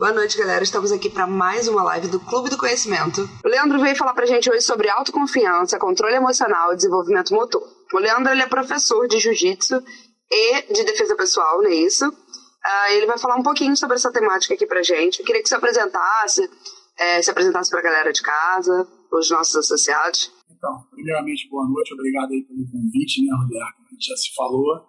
Boa noite, galera. Estamos aqui para mais uma live do Clube do Conhecimento. O Leandro veio falar pra gente hoje sobre autoconfiança, controle emocional e desenvolvimento motor. O Leandro ele é professor de jiu-jitsu e de defesa pessoal, não é isso? Uh, ele vai falar um pouquinho sobre essa temática aqui pra gente. Eu queria que você apresentasse, é, se apresentasse pra galera de casa, os nossos associados. Então, primeiramente, boa noite. Obrigado aí pelo convite, né, Roberto? A gente já se falou.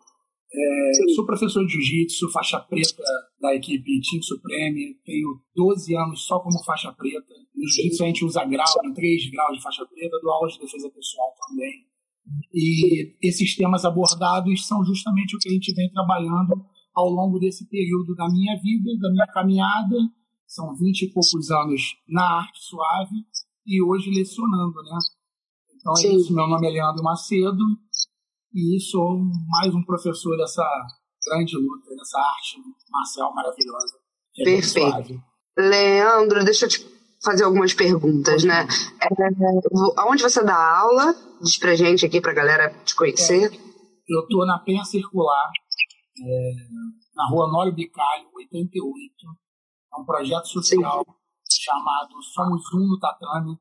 É, sou professor de jiu-jitsu, faixa preta da equipe Team Supreme. Tenho 12 anos só como faixa preta. No jiu-jitsu a gente usa grau, em 3 graus de faixa preta, dou aula de defesa pessoal também. E esses temas abordados são justamente o que a gente vem trabalhando ao longo desse período da minha vida, da minha caminhada. São 20 e poucos anos na arte suave e hoje lecionando, né? Então é isso, meu nome é Leandro Macedo, e sou mais um professor dessa grande luta, dessa arte marcial maravilhosa. É Perfeito. Leandro, deixa eu te fazer algumas perguntas, né? É, aonde você dá aula? Diz pra gente aqui, pra galera te conhecer. É, eu tô na Penha Circular, é, na rua Nório Bicalho, 88. É um projeto social Sim. chamado Somos Um no Tatame.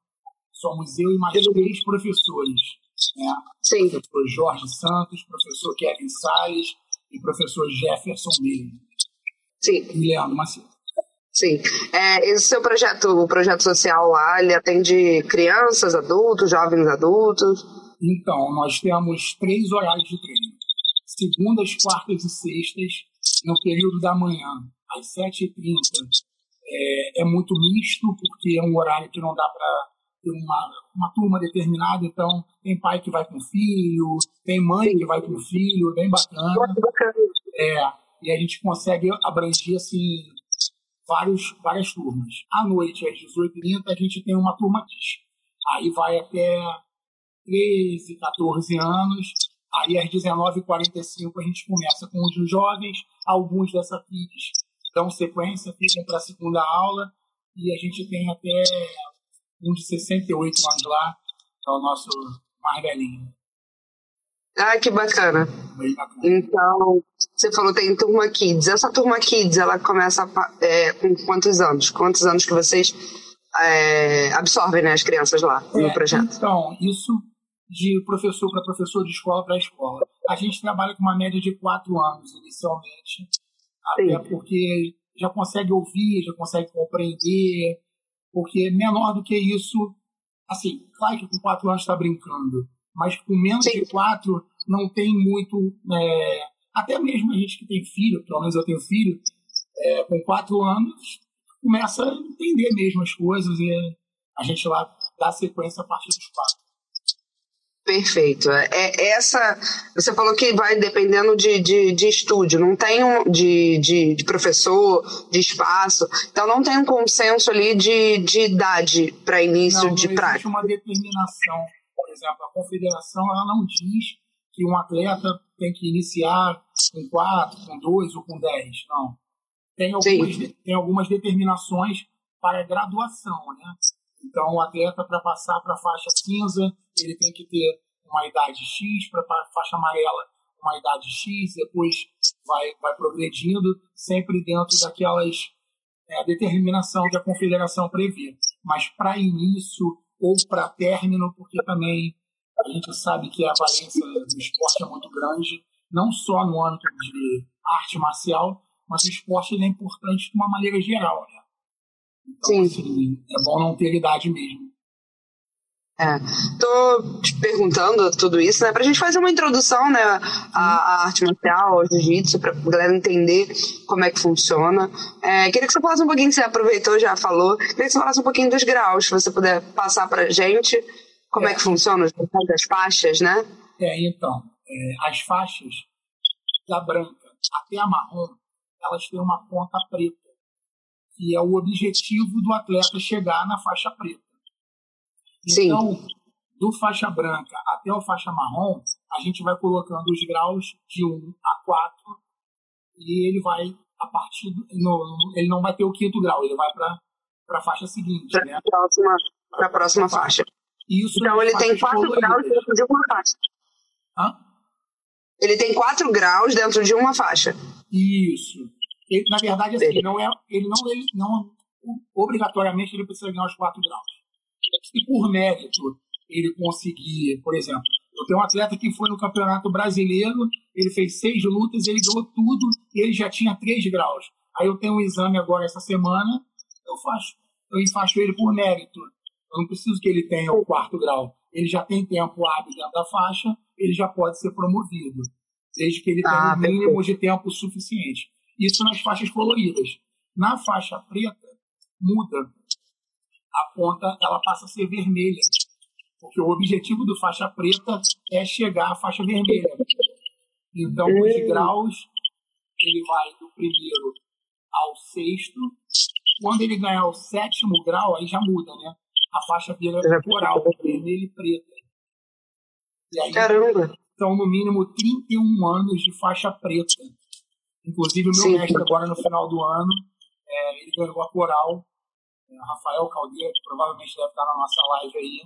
Somos eu e mais três professores né? Sim. Professor Jorge Santos, professor Kevin Salles e professor Jefferson Miller. Sim. Leandro Macedo. Sim. É, esse seu projeto, o projeto social lá, ele atende crianças, adultos, jovens adultos? Então, nós temos três horários de treino. Segundas, quartas e sextas, no período da manhã, às 7h30. É, é muito misto, porque é um horário que não dá para ter uma, uma turma determinada, então tem pai que vai com filho, tem mãe que vai com filho, bem bacana. É, e a gente consegue abranger assim vários, várias turmas. À noite, às 18h30, a gente tem uma turma X. Aí vai até 13, 14 anos. Aí às 19h45 a gente começa com os jovens, alguns dessa Kids dão sequência, ficam para a segunda aula, e a gente tem até um de 68 anos lá, que é o nosso mais velhinho. Ah, que bacana. bacana. Então, você falou tem turma Kids. Essa turma Kids, ela começa é, com quantos anos? Quantos anos que vocês é, absorvem né, as crianças lá no é, projeto? Então, isso de professor para professor, de escola para escola. A gente trabalha com uma média de quatro anos inicialmente, Sim. até porque já consegue ouvir, já consegue compreender, porque menor do que isso, assim, claro que com quatro anos está brincando, mas com menos Sim. de quatro não tem muito. É, até mesmo a gente que tem filho, pelo menos eu tenho filho, é, com quatro anos começa a entender mesmo as coisas e a gente lá dá sequência a partir dos quatro. Perfeito. É, é, essa. Você falou que vai dependendo de, de, de estúdio, não tem um de, de, de, professor, de espaço. Então não tem um consenso ali de, de idade para início não, de não prática. Existe uma determinação. Por exemplo, a confederação ela não diz que um atleta tem que iniciar com 4, com 2 ou com 10. Não. Tem algumas, tem algumas determinações para graduação, né? Então, o atleta, para passar para a faixa cinza, ele tem que ter uma idade X, para a faixa amarela, uma idade X, depois vai, vai progredindo, sempre dentro daquelas é, determinação que a confederação prevê. Mas para início ou para término, porque também a gente sabe que a valência do esporte é muito grande, não só no âmbito de arte marcial, mas o esporte é importante de uma maneira geral. Né? Então, Sim. Assim, é bom não ter idade mesmo. É, tô te perguntando tudo isso, né, pra gente fazer uma introdução, né, à, à arte marcial, ao jiu-jitsu, pra galera entender como é que funciona. É, queria que você falasse um pouquinho, você aproveitou, já falou, queria que você falasse um pouquinho dos graus, se você puder passar pra gente como é, é que funciona, as faixas, né? É, então, é, as faixas da branca até a marrom, elas têm uma ponta preta que é o objetivo do atleta chegar na faixa preta. Então, Sim. do faixa branca até o faixa marrom, a gente vai colocando os graus de 1 a 4 e ele vai a partir do, no, ele não vai ter o quinto grau, ele vai para a faixa seguinte, para né? próxima, a próxima faixa. Isso então ele tem 4 graus dentro de uma faixa. Hã? Ele tem 4 graus dentro de uma faixa. Isso. Ele, na verdade, assim, não é, ele não, ele não obrigatoriamente ele precisa ganhar os quatro graus. Se por mérito ele conseguir, por exemplo, eu tenho um atleta que foi no Campeonato Brasileiro, ele fez seis lutas, ele ganhou tudo e ele já tinha três graus. Aí eu tenho um exame agora essa semana, eu faço, eu enfaixo ele por mérito. Eu não preciso que ele tenha o quarto grau. Ele já tem tempo hábil dentro da faixa, ele já pode ser promovido, desde que ele ah, tenha o mínimo perfeito. de tempo suficiente. Isso nas faixas coloridas. Na faixa preta, muda. A ponta ela passa a ser vermelha. Porque o objetivo do faixa preta é chegar à faixa vermelha. Então, os graus, ele vai do primeiro ao sexto. Quando ele ganhar o sétimo grau, aí já muda, né? A faixa vira coral, vermelha e preta. E aí, Caramba! São no mínimo 31 anos de faixa preta. Inclusive, o meu Sim. mestre, agora no final do ano, é, ele ganhou a coral. É, Rafael Caldeira, que provavelmente deve estar na nossa live aí.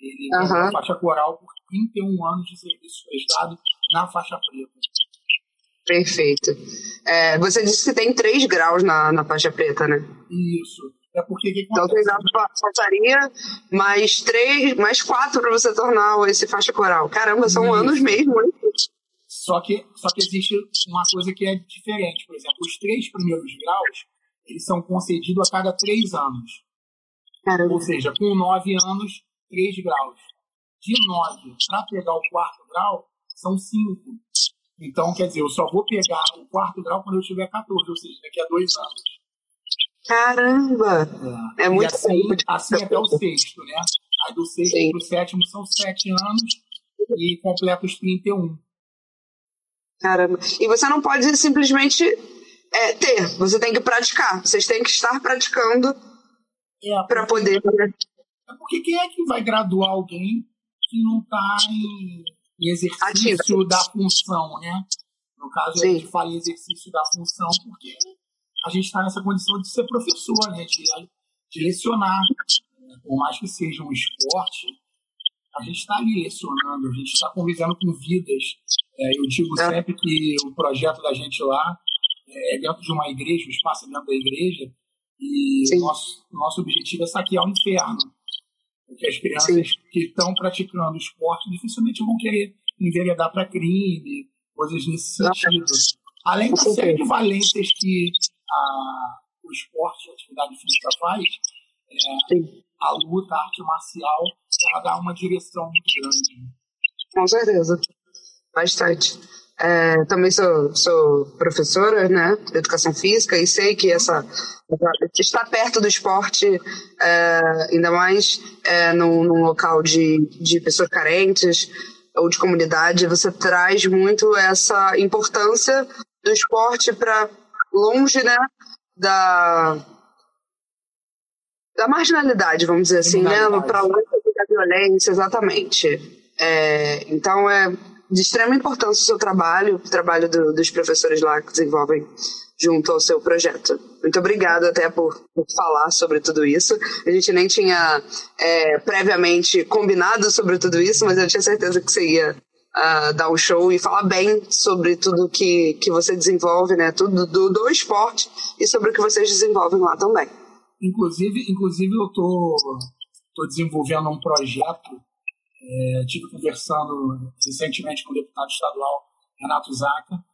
Ele uhum. ganhou a faixa coral por 31 anos de serviço prestado na faixa preta. Perfeito. É, você disse que tem 3 graus na, na faixa preta, né? Isso. É porque que Então, 3 graus faltaria mais 3, mais 4 para você tornar esse faixa coral. Caramba, são Isso. anos mesmo, hein? Só que, só que existe uma coisa que é diferente. Por exemplo, os três primeiros graus, eles são concedidos a cada três anos. Caramba. Ou seja, com nove anos, três graus. De nove para pegar o quarto grau, são cinco. Então, quer dizer, eu só vou pegar o quarto grau quando eu tiver 14, ou seja, daqui a dois anos. Caramba! É, é muito assim, assim até o sexto, né? Aí do sexto para o sétimo são sete anos e completa os 31. Caramba. E você não pode simplesmente é, ter, você tem que praticar. Vocês têm que estar praticando é, para poder. É porque quem é que vai graduar alguém que não está em, em, exercício Ativo. da função, né? No caso, Sim. a gente fala em exercício da função porque a gente está nessa condição de ser professor, né? De, de lecionar. Né? Por mais que seja um esporte, a gente está ali lecionando, a gente está convivendo com vidas. É, eu digo é. sempre que o projeto da gente lá é dentro de uma igreja, o espaço é dentro da igreja, e nosso, nosso objetivo é saquear o inferno. Porque as crianças Sim. que estão praticando esporte dificilmente vão querer enveredar para crime, coisas nesse sentido. Além da série de valências que a, o esporte, a atividade física faz, é, a luta, a arte marcial, ela dá uma direção muito grande. Com certeza. Bastante. É, também sou, sou professora né, de educação física e sei que essa estar perto do esporte, é, ainda mais é, num, num, local de, de pessoas carentes ou de comunidade, você traz muito essa importância do esporte para longe né, da, da marginalidade, vamos dizer assim, né, para longe da violência, exatamente. É, então é de extrema importância o seu trabalho, o trabalho do, dos professores lá que desenvolvem junto ao seu projeto. Muito obrigada até por, por falar sobre tudo isso. A gente nem tinha é, previamente combinado sobre tudo isso, mas eu tinha certeza que você ia uh, dar um show e falar bem sobre tudo que, que você desenvolve, né? Tudo do, do esporte e sobre o que vocês desenvolvem lá também. Inclusive, inclusive eu tô, tô desenvolvendo um projeto é, tive conversando recentemente com o deputado estadual Renato Zaca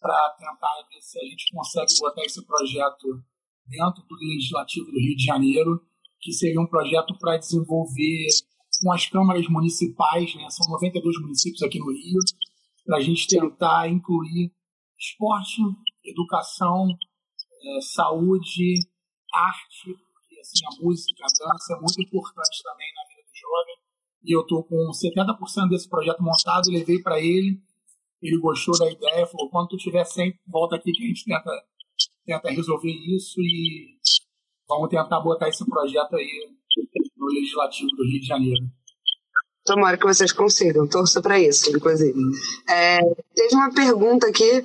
para tentar ver se a gente consegue botar esse projeto dentro do Legislativo do Rio de Janeiro, que seria um projeto para desenvolver com as câmaras municipais, né, são 92 municípios aqui no Rio, para a gente tentar incluir esporte, educação, é, saúde, arte, porque assim, a música, a dança é muito importante também na vida do jovem e eu estou com 70% desse projeto montado, levei para ele, ele gostou da ideia, falou, quando tu tiver 100, volta aqui que a gente tenta, tenta resolver isso e vamos tentar botar esse projeto aí no Legislativo do Rio de Janeiro. Tomara que vocês consigam, torço para isso, inclusive. É, teve uma pergunta aqui,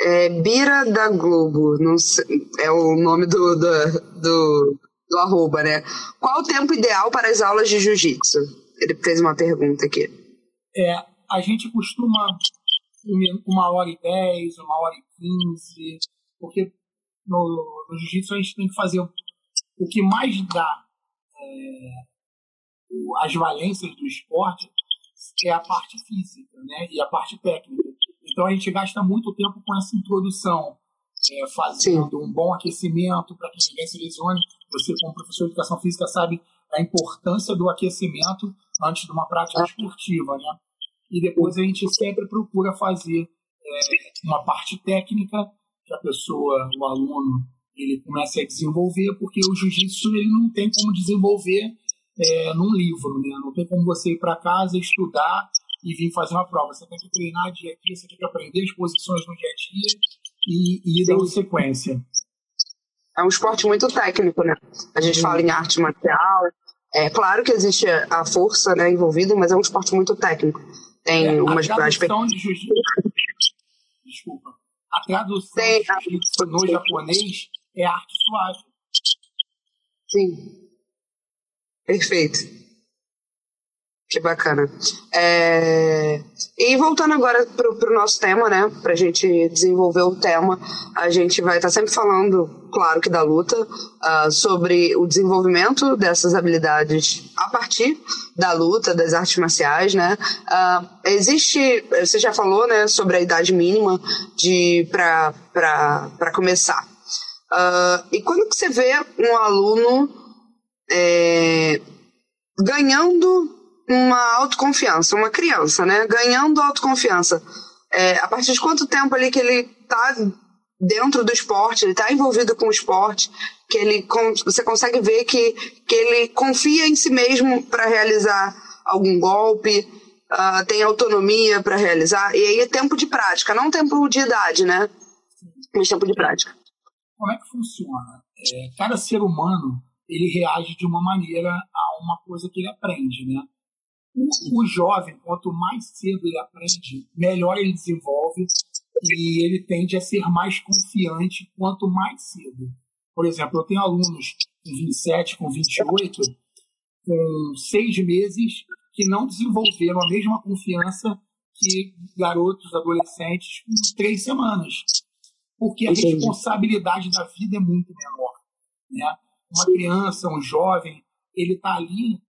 é, Bira da Globo, não sei, é o nome do, do, do, do arroba, né? Qual o tempo ideal para as aulas de jiu-jitsu? Ele fez uma pergunta aqui. É, a gente costuma uma hora e dez, uma hora e quinze, porque no, no jiu-jitsu a gente tem que fazer o que mais dá é, as valências do esporte é a parte física né, e a parte técnica. Então a gente gasta muito tempo com essa introdução, é, fazendo Sim. um bom aquecimento para que ninguém se lesione. Você, como professor de educação física, sabe a importância do aquecimento antes de uma prática esportiva. Né? E depois a gente sempre procura fazer é, uma parte técnica que a pessoa, o aluno, ele comece a desenvolver, porque o jiu-jitsu ele não tem como desenvolver é, num livro, né? Não tem como você ir para casa, estudar e vir fazer uma prova. Você tem que treinar dia a dia, você tem que aprender as posições no dia a dia e, e ir dando sequência. É um esporte muito técnico, né? A gente fala em arte marcial. É claro que existe a força né, envolvida, mas é um esporte muito técnico. Tem é, umas a tradução de jiu-jitsu. Desculpa. A tradução Tem, de jiu-jitsu no japonês é arte suave. Sim. Perfeito. Que bacana. É... E voltando agora para o nosso tema, né? Para a gente desenvolver o tema, a gente vai estar tá sempre falando, claro que da luta, uh, sobre o desenvolvimento dessas habilidades a partir da luta, das artes marciais, né? Uh, existe, você já falou, né, sobre a idade mínima de para começar. Uh, e quando que você vê um aluno é, ganhando uma autoconfiança, uma criança, né? Ganhando autoconfiança. É, a partir de quanto tempo ali que ele está dentro do esporte, ele está envolvido com o esporte, que ele você consegue ver que, que ele confia em si mesmo para realizar algum golpe, uh, tem autonomia para realizar, e aí é tempo de prática, não tempo de idade, né? Mas tempo de prática. Como é que funciona? É, cada ser humano ele reage de uma maneira a uma coisa que ele aprende, né? O, o jovem, quanto mais cedo ele aprende, melhor ele desenvolve e ele tende a ser mais confiante quanto mais cedo. Por exemplo, eu tenho alunos com 27, com 28, com seis meses, que não desenvolveram a mesma confiança que garotos, adolescentes, com três semanas. Porque a responsabilidade da vida é muito menor. Né? uma criança, um jovem, ele está ali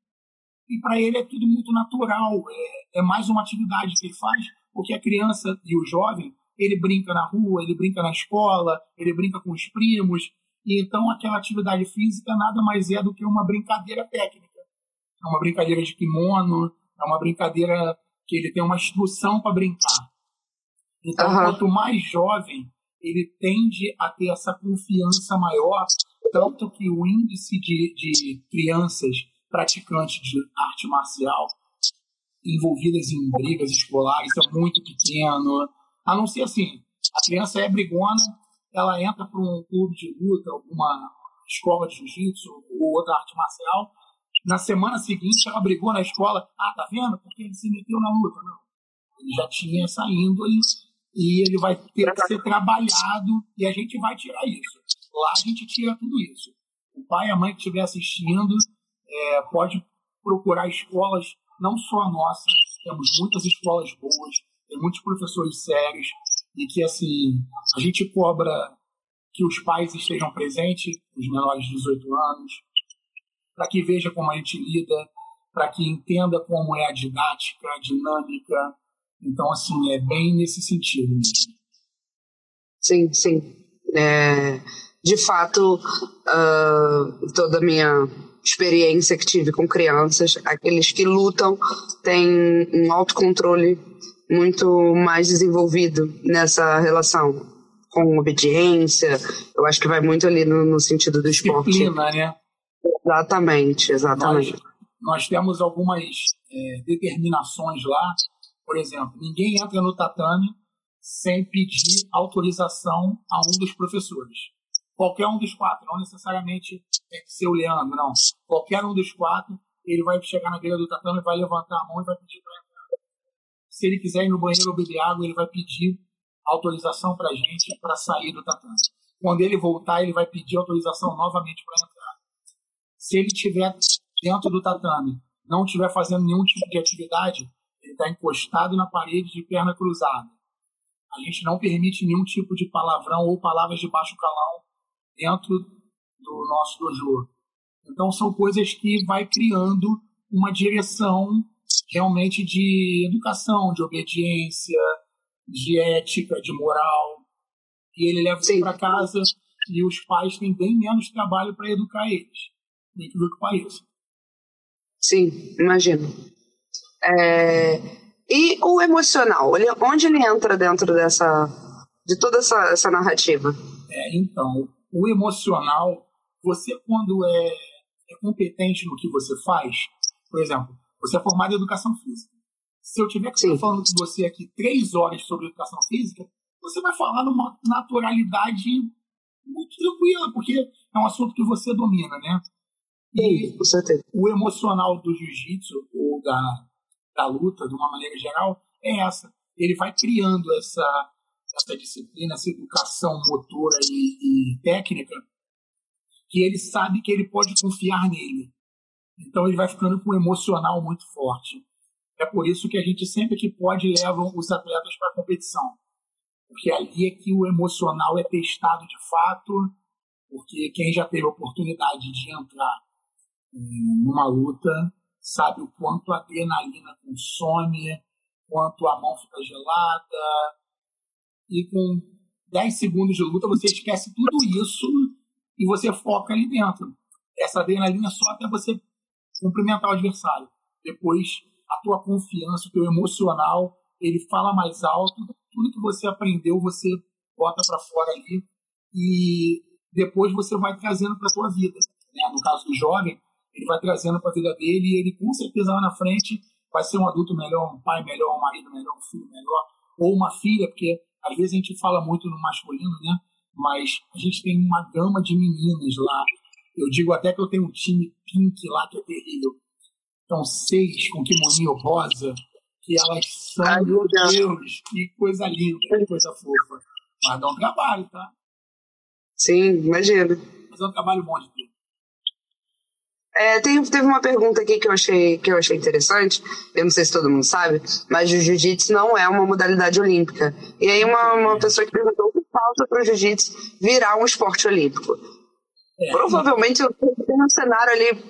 e para ele é tudo muito natural. É, é, mais uma atividade que ele faz, porque a criança e o jovem, ele brinca na rua, ele brinca na escola, ele brinca com os primos. E então aquela atividade física nada mais é do que uma brincadeira técnica. É uma brincadeira de kimono, é uma brincadeira que ele tem uma instrução para brincar. Então, uhum. quanto mais jovem, ele tende a ter essa confiança maior tanto que o índice de, de crianças praticantes de arte marcial envolvidas em brigas escolares é muito pequeno. A não ser assim, a criança é brigona, ela entra para um clube de luta, alguma escola de jiu-jitsu ou outra arte marcial. Na semana seguinte, ela brigou na escola. Ah, tá vendo? Porque ele se meteu na luta. Não. Ele já tinha essa índole e ele vai ter que ser trabalhado e a gente vai tirar isso. Lá a gente tira tudo isso. O pai e a mãe que estiver assistindo é, pode procurar escolas, não só a nossa, temos muitas escolas boas, tem muitos professores sérios, e que assim, a gente cobra que os pais estejam presentes, os menores de 18 anos, para que veja como a gente lida, para que entenda como é a didática, a dinâmica. Então, assim, é bem nesse sentido. Sim, sim. É, de fato, uh, toda a minha experiência que tive com crianças, aqueles que lutam têm um autocontrole muito mais desenvolvido nessa relação com obediência. Eu acho que vai muito ali no, no sentido do esporte. Disciplina, né? Exatamente, exatamente. Nós, nós temos algumas é, determinações lá. Por exemplo, ninguém entra no tatame sem pedir autorização a um dos professores qualquer um dos quatro, não necessariamente tem que ser o Leandro, não. Qualquer um dos quatro, ele vai chegar na beira do tatame, vai levantar a mão e vai pedir para entrar. Se ele quiser ir no banheiro ou beber água, ele vai pedir autorização para a gente para sair do tatame. Quando ele voltar, ele vai pedir autorização novamente para entrar. Se ele estiver dentro do tatame, não estiver fazendo nenhum tipo de atividade, ele está encostado na parede de perna cruzada. A gente não permite nenhum tipo de palavrão ou palavras de baixo calão dentro do nosso dojo. Então são coisas que vai criando uma direção realmente de educação, de obediência, de ética, de moral. E ele leva isso para casa e os pais têm bem menos trabalho para educar eles, do que pareça. Sim, imagino. É... E o emocional, onde ele entra dentro dessa, de toda essa, essa narrativa? É, então, o emocional, você quando é, é competente no que você faz, por exemplo, você é formado em educação física. Se eu tiver que estar falando com você aqui três horas sobre educação física, você vai falar numa naturalidade muito tranquila, porque é um assunto que você domina, né? E com certeza. o emocional do jiu-jitsu, ou da, da luta, de uma maneira geral, é essa. Ele vai criando essa, essa disciplina, essa educação motora e, e técnica, que ele sabe que ele pode confiar nele. Então ele vai ficando com um emocional muito forte. É por isso que a gente sempre que pode leva os atletas para a competição. Porque ali é que o emocional é testado de fato, porque quem já teve a oportunidade de entrar numa luta, sabe o quanto a adrenalina consome, quanto a mão fica gelada. E com 10 segundos de luta você esquece tudo isso e você foca ali dentro. Essa adrenalina só até você cumprimentar o adversário. Depois, a tua confiança, o teu emocional, ele fala mais alto. Tudo que você aprendeu, você bota para fora ali. E depois você vai trazendo para tua vida. Né? No caso do jovem, ele vai trazendo para a vida dele e ele com certeza lá na frente vai ser um adulto melhor, um pai melhor, um marido melhor, um filho melhor, ou uma filha, porque às vezes a gente fala muito no masculino, né? Mas a gente tem uma gama de meninas lá. Eu digo até que eu tenho um time pink lá que é terrível. Então, seis com kimoninho rosa, que elas são, Ai, meu Deus, que coisa linda, que coisa fofa. Mas dá um trabalho, tá? Sim, imagino. Mas é um trabalho bom de ter. É, tem, teve uma pergunta aqui que eu, achei, que eu achei interessante, eu não sei se todo mundo sabe, mas o jiu-jitsu não é uma modalidade olímpica. E aí uma, uma pessoa que perguntou o que falta para o jiu-jitsu virar um esporte olímpico. É, Provavelmente tem um cenário ali,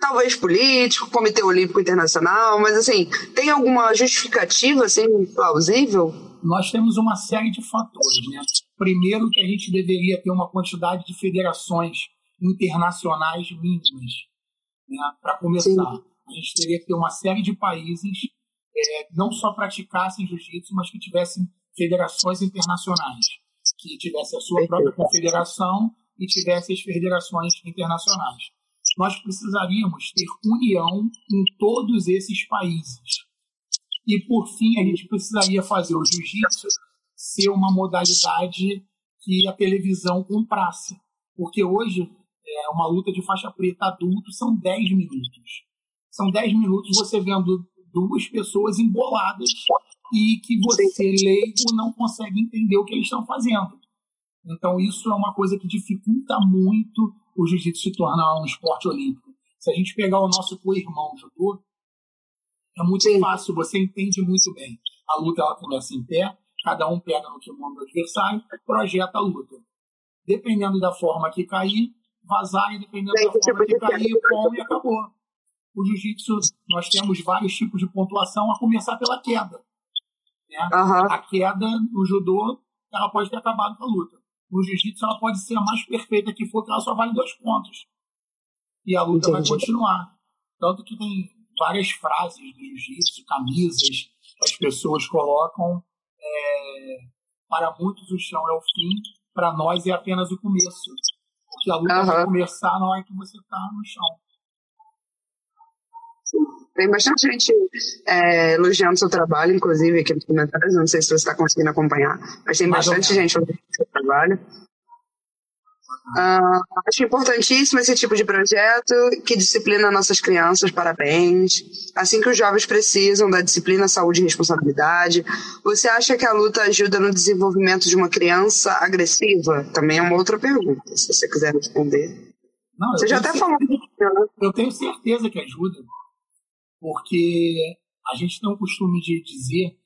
talvez político, Comitê Olímpico Internacional, mas assim, tem alguma justificativa assim, plausível? Nós temos uma série de fatores, né? Primeiro que a gente deveria ter uma quantidade de federações internacionais mínimas. Né? Para começar, Sim. a gente teria que ter uma série de países é, não só praticassem jiu-jitsu, mas que tivessem federações internacionais, que tivesse a sua própria confederação e tivesse as federações internacionais. Nós precisaríamos ter união em todos esses países. E, por fim, a gente precisaria fazer o jiu-jitsu ser uma modalidade que a televisão comprasse. Porque hoje é, uma luta de faixa preta adulto são 10 minutos. São 10 minutos você vendo duas pessoas emboladas e que você, leigo, não consegue entender o que eles estão fazendo. Então, isso é uma coisa que dificulta muito o jiu-jitsu se tornar um esporte olímpico. Se a gente pegar o nosso co-irmão judô, é muito Sim. fácil, você entende muito bem. A luta ela começa em pé, cada um pega no kimono do adversário, projeta a luta. Dependendo da forma que cair, vazar, independente da forma que cair, pom e acabou. O jiu-jitsu, nós temos vários tipos de pontuação, a começar pela queda. Né? Uhum. A queda no judô, ela pode ter acabado com a luta. No jiu-jitsu, ela pode ser a mais perfeita que for, que ela só vale dois pontos. E a luta Entendi. vai continuar. Tanto que tem várias frases do jiu-jitsu, camisas, que as pessoas colocam. É, para muitos, o chão é o fim, para nós é apenas o começo que a luta uhum. vai começar na hora que você está no chão. Tem bastante gente é, elogiando seu trabalho, inclusive aqui nos comentários. Não sei se você está conseguindo acompanhar, mas tem Mais bastante gente elogiando seu trabalho. Uh, acho importantíssimo esse tipo de projeto que disciplina nossas crianças, parabéns. Assim que os jovens precisam da disciplina, saúde e responsabilidade. Você acha que a luta ajuda no desenvolvimento de uma criança agressiva? Também é uma outra pergunta, se você quiser responder. Não, você já até falou. Né? Eu tenho certeza que ajuda, porque a gente tem o costume de dizer,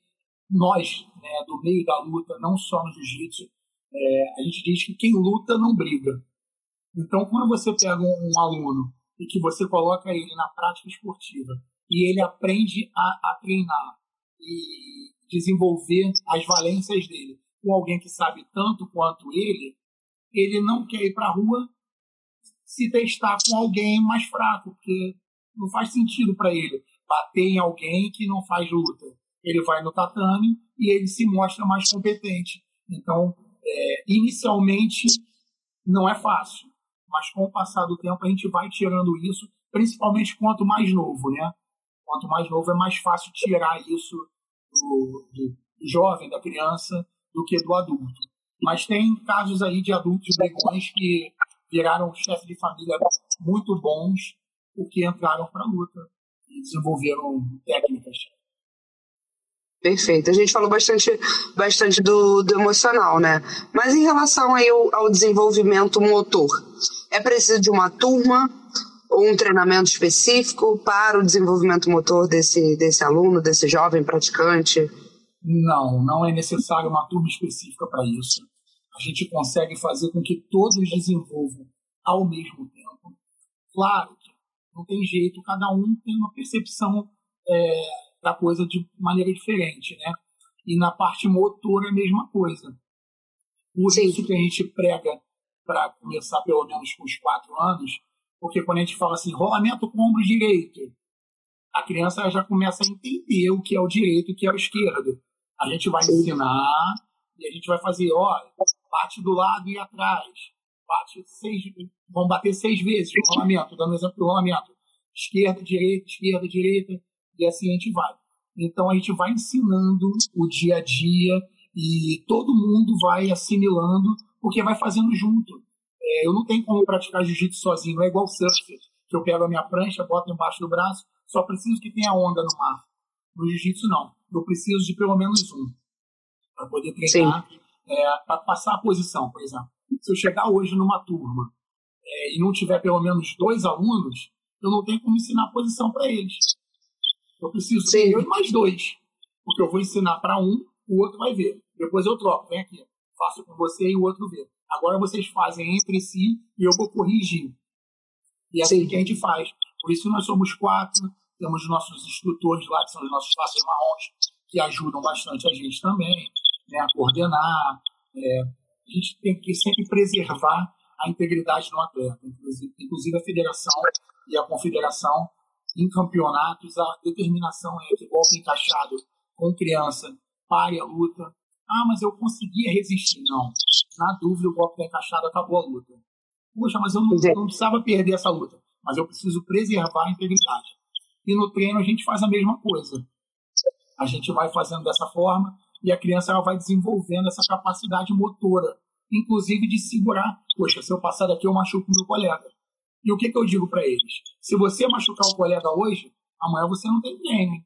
nós, né, do meio da luta, não só no jiu-jitsu, é, a gente diz que quem luta não briga. Então, quando você pega um, um, aluno e que você coloca ele na prática esportiva e ele aprende a, a treinar e desenvolver as valências dele com alguém que sabe tanto quanto ele, ele não quer ir para a rua se testar com alguém mais fraco, porque não faz sentido para ele bater em alguém que não faz luta. Ele vai no tatame e ele se mostra mais competente. Então, é, inicialmente, não é fácil, mas com o passar do tempo a gente vai tirando isso, principalmente quanto mais novo, né? Quanto mais novo é mais fácil tirar isso do, do jovem, da criança, do que do adulto. Mas tem casos aí de adultos brigões que viraram chefes de família muito bons porque entraram para a luta e desenvolveram técnicas. Perfeito. A gente falou bastante, bastante do, do emocional, né? Mas em relação aí ao, ao desenvolvimento motor, é preciso de uma turma ou um treinamento específico para o desenvolvimento motor desse, desse aluno, desse jovem praticante? Não, não é necessário uma turma específica para isso. A gente consegue fazer com que todos desenvolvam ao mesmo tempo. Claro que não tem jeito, cada um tem uma percepção é, da coisa de maneira diferente, né? E na parte motor é a mesma coisa. Por Sim. isso que a gente prega para começar pelo menos com os quatro anos, porque quando a gente fala assim, rolamento com o ombro direito, a criança já começa a entender o que é o direito e o que é o esquerdo. A gente vai Sim. ensinar e a gente vai fazer, ó, bate do lado e atrás, bate seis, vão bater seis vezes o rolamento, dando exemplo do rolamento. Esquerda, direita, esquerda, direita, e assim a gente vai. Então a gente vai ensinando o dia a dia e todo mundo vai assimilando, porque vai fazendo junto. É, eu não tenho como praticar jiu-jitsu sozinho, é igual surf, que eu pego a minha prancha, boto embaixo do braço, só preciso que tenha onda no mar. No jiu-jitsu, não. Eu preciso de pelo menos um para poder treinar, é, para passar a posição, por exemplo. Se eu chegar hoje numa turma é, e não tiver pelo menos dois alunos, eu não tenho como ensinar a posição para eles. Eu preciso Sim. eu e mais dois. Porque eu vou ensinar para um, o outro vai ver. Depois eu troco, vem aqui. Faço com você e o outro vê. Agora vocês fazem entre si e eu vou corrigir. E é assim Sim. que a gente faz. Por isso nós somos quatro, temos os nossos instrutores lá, que são os nossos faces marrons, que ajudam bastante a gente também, né, a coordenar. É, a gente tem que sempre preservar a integridade do atleta. Inclusive, inclusive a federação e a confederação em campeonatos, a determinação é que golpe encaixado com criança pare a luta. Ah, mas eu conseguia resistir. Não. Na dúvida, o golpe encaixado acabou a luta. Poxa, mas eu não, não precisava perder essa luta. Mas eu preciso preservar a integridade. E no treino a gente faz a mesma coisa. A gente vai fazendo dessa forma e a criança ela vai desenvolvendo essa capacidade motora, inclusive de segurar. Poxa, se eu passar daqui eu machuco meu colega. E o que, que eu digo para eles? Se você machucar o colega hoje, amanhã você não tem treino.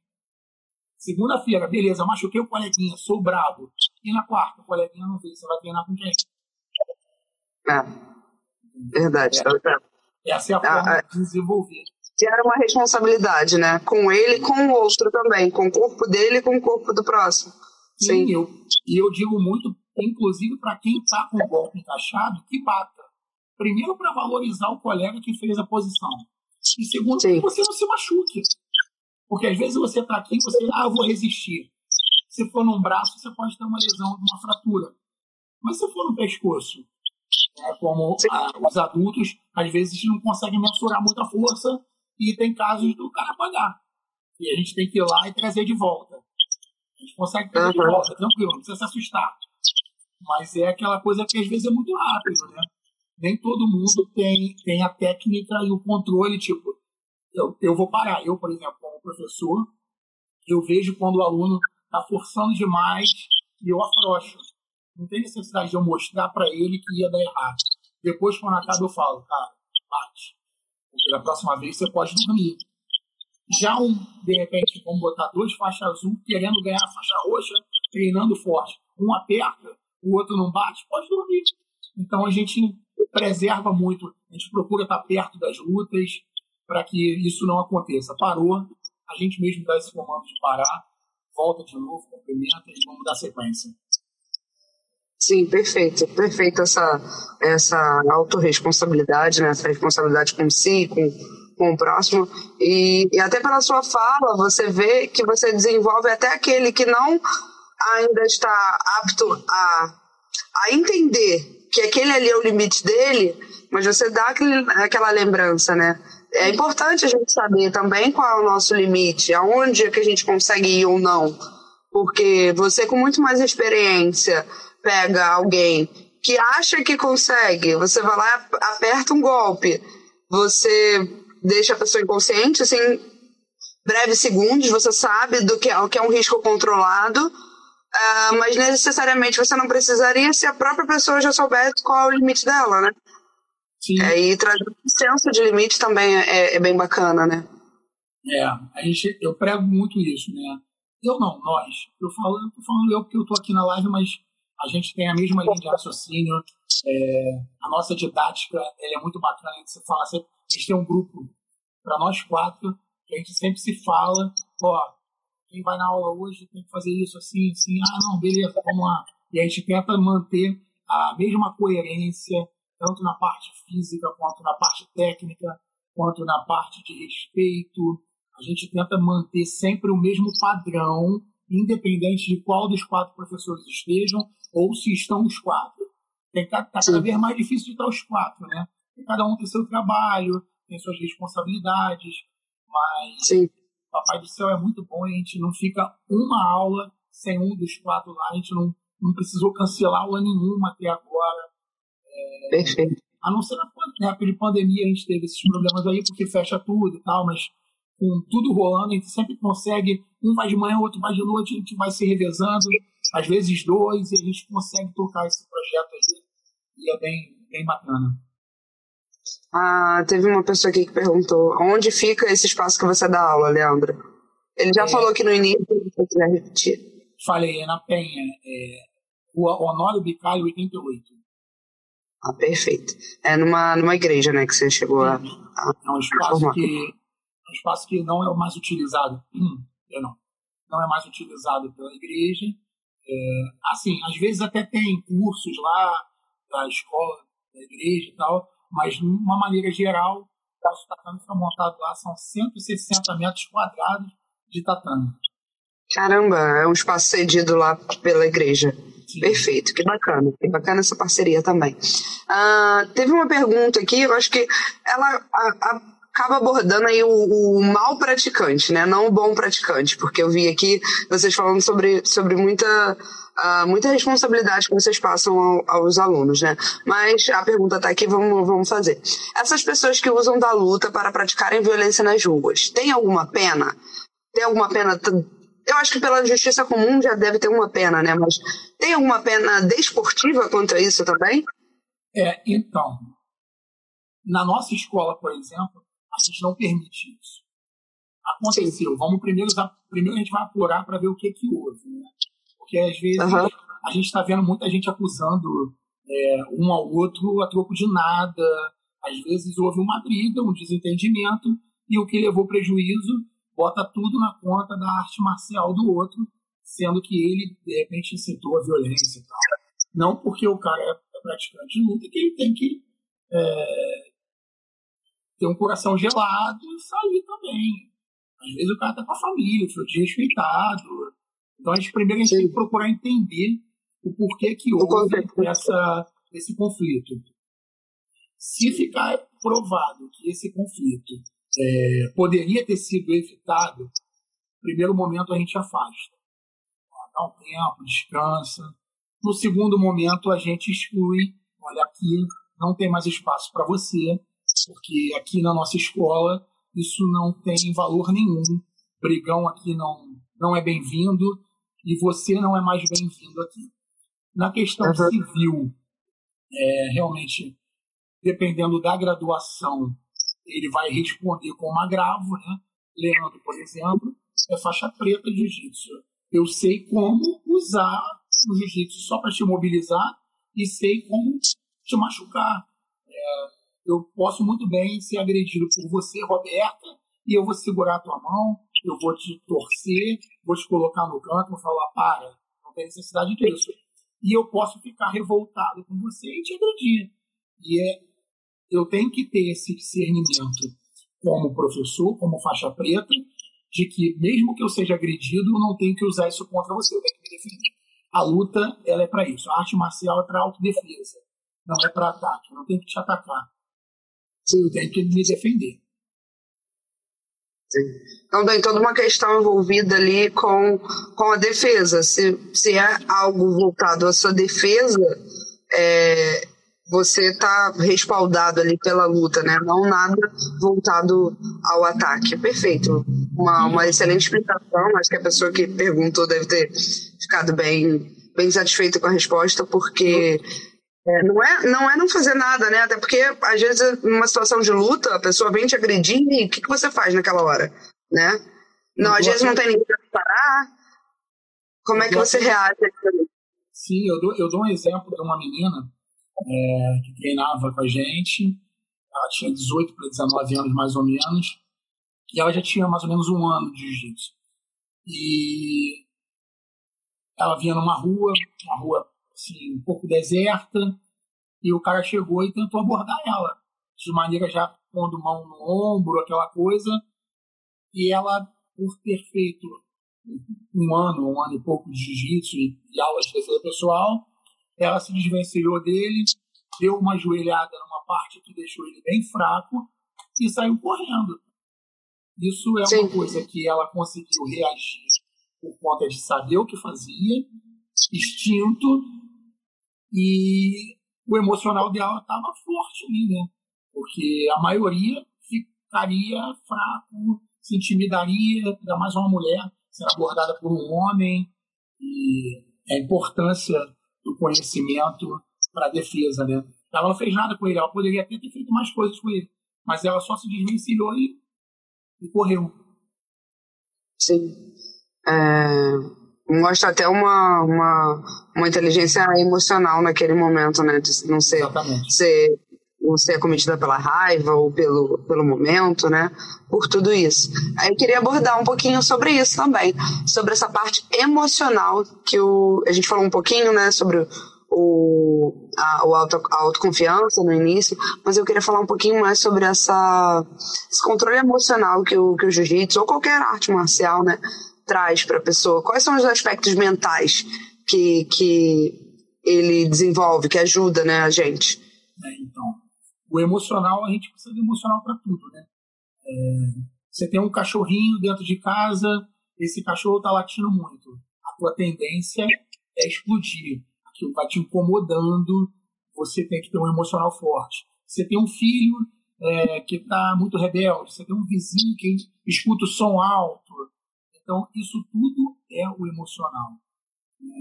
Segunda-feira, beleza, machuquei o coleguinha, sou brabo. E na quarta, o coleguinha não veio, você vai treinar com quem? É, verdade. É, tá essa é a ah, forma ah, de desenvolver. Gera uma responsabilidade, né? Com ele e com o outro também, com o corpo dele e com o corpo do próximo. Sim, Sim. Eu, e eu digo muito, inclusive para quem está com o golpe encaixado, que bata. Primeiro, para valorizar o colega que fez a posição. E segundo, para que você não se machuque. Porque às vezes você está aqui e você, ah, eu vou resistir. Se for num braço, você pode ter uma lesão, uma fratura. Mas se for no pescoço, é como ah, os adultos, às vezes não conseguem mensurar muita força e tem casos do cara pagar. E a gente tem que ir lá e trazer de volta. A gente consegue trazer de volta, tranquilo, não precisa se assustar. Mas é aquela coisa que às vezes é muito rápido, né? Nem todo mundo tem, tem a técnica e o controle, tipo, eu, eu vou parar. Eu, por exemplo, como professor, eu vejo quando o aluno está forçando demais e eu afrouxo. Não tem necessidade de eu mostrar para ele que ia dar errado. Depois, quando acaba, eu falo, cara, bate. Porque da próxima vez você pode dormir. Já um, de repente, vamos botar dois faixas azul querendo ganhar a faixa roxa, treinando forte. Um aperta, o outro não bate, pode dormir. Então a gente preserva muito, a gente procura estar perto das lutas para que isso não aconteça. Parou, a gente mesmo dá esse comando de parar, volta de novo, cumprimenta e vamos dar sequência. Sim, perfeito. Perfeito essa, essa autorresponsabilidade, né? essa responsabilidade com si, com, com o próximo. E, e até pela sua fala, você vê que você desenvolve até aquele que não ainda está apto a, a entender que aquele ali é o limite dele, mas você dá aquele, aquela lembrança, né? É importante a gente saber também qual é o nosso limite, aonde é que a gente consegue ir ou não. Porque você, com muito mais experiência, pega alguém que acha que consegue, você vai lá e aperta um golpe, você deixa a pessoa inconsciente, assim, breves segundos, você sabe do que é, o que é um risco controlado, uh, mas necessariamente você não precisaria se a própria pessoa já soubesse qual é o limite dela, né? Sim. É, e trazer um senso de limite também é, é, bem bacana, né? É, a gente, eu prego muito isso, né? Eu não, nós. Eu falo, eu tô falando eu porque eu tô aqui na live, mas a gente tem a mesma linha de raciocínio, é, a nossa didática ela é muito bacana. A gente se fala, a gente tem um grupo para nós quatro, que a gente sempre se fala, ó, quem vai na aula hoje tem que fazer isso assim, assim, ah, não, beleza, vamos lá. E a gente tenta manter a mesma coerência, tanto na parte física, quanto na parte técnica, quanto na parte de respeito. A gente tenta manter sempre o mesmo padrão, independente de qual dos quatro professores estejam, ou se estão os quatro. Tem tá, tá cada vez mais difícil de estar os quatro, né? Cada um tem seu trabalho, tem suas responsabilidades, mas Sim. Papai do Céu é muito bom e a gente não fica uma aula sem um dos quatro lá, a gente não, não precisou cancelar aula nenhuma até agora. É, Perfeito. A não ser na época de pandemia a gente teve esses problemas aí, porque fecha tudo e tal, mas com tudo rolando, a gente sempre consegue, um vai de manhã, outro vai de noite, a gente vai se revezando, às vezes dois, e a gente consegue tocar esse projeto aí, e é bem, bem bacana. Ah, teve uma pessoa aqui que perguntou onde fica esse espaço que você dá aula, Leandro? Ele já é, falou aqui no início, se você quiser repetir. Falei, é na Penha, é, Rua Honório Bicalho, 88. Ah, perfeito. É numa, numa igreja, né, que você chegou a, a É um espaço que um espaço que não é o mais utilizado, hum, não, não é mais utilizado pela igreja. É, assim, às vezes até tem cursos lá da escola, da igreja e tal, mas de uma maneira geral, o nosso tatame foi montado lá, são 160 metros quadrados de tatame. Caramba, é um espaço cedido lá pela igreja. Sim. Perfeito, que bacana, que bacana essa parceria também. Uh, teve uma pergunta aqui, eu acho que ela a, a, acaba abordando aí o, o mal praticante, né? Não o bom praticante, porque eu vi aqui vocês falando sobre, sobre muita uh, muita responsabilidade que vocês passam ao, aos alunos, né? Mas a pergunta está aqui, vamos, vamos fazer. Essas pessoas que usam da luta para praticarem violência nas ruas, tem alguma pena? Tem alguma pena? Eu acho que pela justiça comum já deve ter uma pena, né? Mas tem alguma pena desportiva contra isso também? É, então, na nossa escola, por exemplo, a gente não permite isso. Aconteceu. Vamos primeiro, primeiro a gente vai apurar para ver o que que houve, né? Porque às vezes uhum. a gente está vendo muita gente acusando é, um ao outro a troco de nada. Às vezes houve uma briga, um desentendimento, e o que levou prejuízo bota tudo na conta da arte marcial do outro, sendo que ele, de repente, incitou a violência e tal. Não porque o cara é praticante de luta que ele tem que é, ter um coração gelado e sair também. Às vezes o cara tá com a família, foi desrespeitado, então, a gente primeiro a gente tem que procurar entender o porquê que houve essa, esse conflito. Se ficar provado que esse conflito é, poderia ter sido evitado, no primeiro momento a gente afasta. Dá um tempo, descansa. No segundo momento a gente exclui, olha aqui não tem mais espaço para você, porque aqui na nossa escola isso não tem valor nenhum. Brigão aqui não, não é bem-vindo e você não é mais bem-vindo aqui. Na questão uhum. civil, é, realmente, dependendo da graduação, ele vai responder com um agravo, né? Leandro, por exemplo, é faixa preta de jiu-jitsu. Eu sei como usar o jiu-jitsu só para te mobilizar e sei como te machucar. É, eu posso muito bem ser agredido por você, Roberta, e eu vou segurar a tua mão, eu vou te torcer, vou te colocar no canto, vou falar, para, não tem necessidade disso. e eu posso ficar revoltado com você e te agredir. E é, eu tenho que ter esse discernimento como professor, como faixa preta, de que mesmo que eu seja agredido, eu não tenho que usar isso contra você, eu tenho que me defender. A luta, ela é para isso. A arte marcial é para autodefesa, não é para ataque. Eu não tenho que te atacar. Sim. Tenho que me defender. Sim. Então tem toda uma questão envolvida ali com, com a defesa. Se, se é algo voltado à sua defesa, é, você está respaldado ali pela luta, né? Não nada voltado ao ataque. Perfeito. Uma, uma excelente explicação. Acho que a pessoa que perguntou deve ter ficado bem, bem satisfeita com a resposta, porque é, não, é, não é não fazer nada, né? Até porque, às vezes, numa situação de luta, a pessoa vem te agredir e o que, que você faz naquela hora, né? Não, às vezes não tem ninguém para parar. Como é que você reage? Sim, eu dou, eu dou um exemplo de uma menina é, que treinava com a gente. Ela tinha 18 para 19 anos, mais ou menos. E ela já tinha mais ou menos um ano de jiu-jitsu. E ela vinha numa rua, uma rua assim, um pouco deserta, e o cara chegou e tentou abordar ela, de maneira já pondo mão no ombro, aquela coisa. E ela, por ter feito um ano, um ano e pouco de jiu-jitsu e, e aulas de defesa pessoal, ela se desvencilhou dele, deu uma joelhada numa parte que deixou ele bem fraco e saiu correndo. Isso é Sim. uma coisa que ela conseguiu reagir por conta de saber o que fazia, instinto, e o emocional dela estava forte ali, né? Porque a maioria ficaria fraco, se intimidaria, ainda mais uma mulher ser abordada por um homem, e a importância do conhecimento para a defesa, né? Ela não fez nada com ele, ela poderia até ter feito mais coisas com ele, mas ela só se desvencilhou e, e correu. Sim. É, mostra até uma, uma, uma inteligência emocional naquele momento, né? De não ser, ser, não ser acometida pela raiva ou pelo, pelo momento, né? Por tudo isso. Aí eu queria abordar um pouquinho sobre isso também, sobre essa parte emocional que o, a gente falou um pouquinho, né? Sobre o, a, o auto, a autoconfiança no início, mas eu queria falar um pouquinho mais sobre essa, esse controle emocional que o, que o jiu-jitsu ou qualquer arte marcial, né? Traz para a pessoa? Quais são os aspectos mentais que, que ele desenvolve, que ajuda né, a gente? É, então, o emocional, a gente precisa de emocional para tudo, né? É, você tem um cachorrinho dentro de casa, esse cachorro está latindo muito. A tua tendência é explodir. Aquilo vai te incomodando, você tem que ter um emocional forte. Você tem um filho é, que está muito rebelde, você tem um vizinho que escuta o som alto, então, isso tudo é o emocional.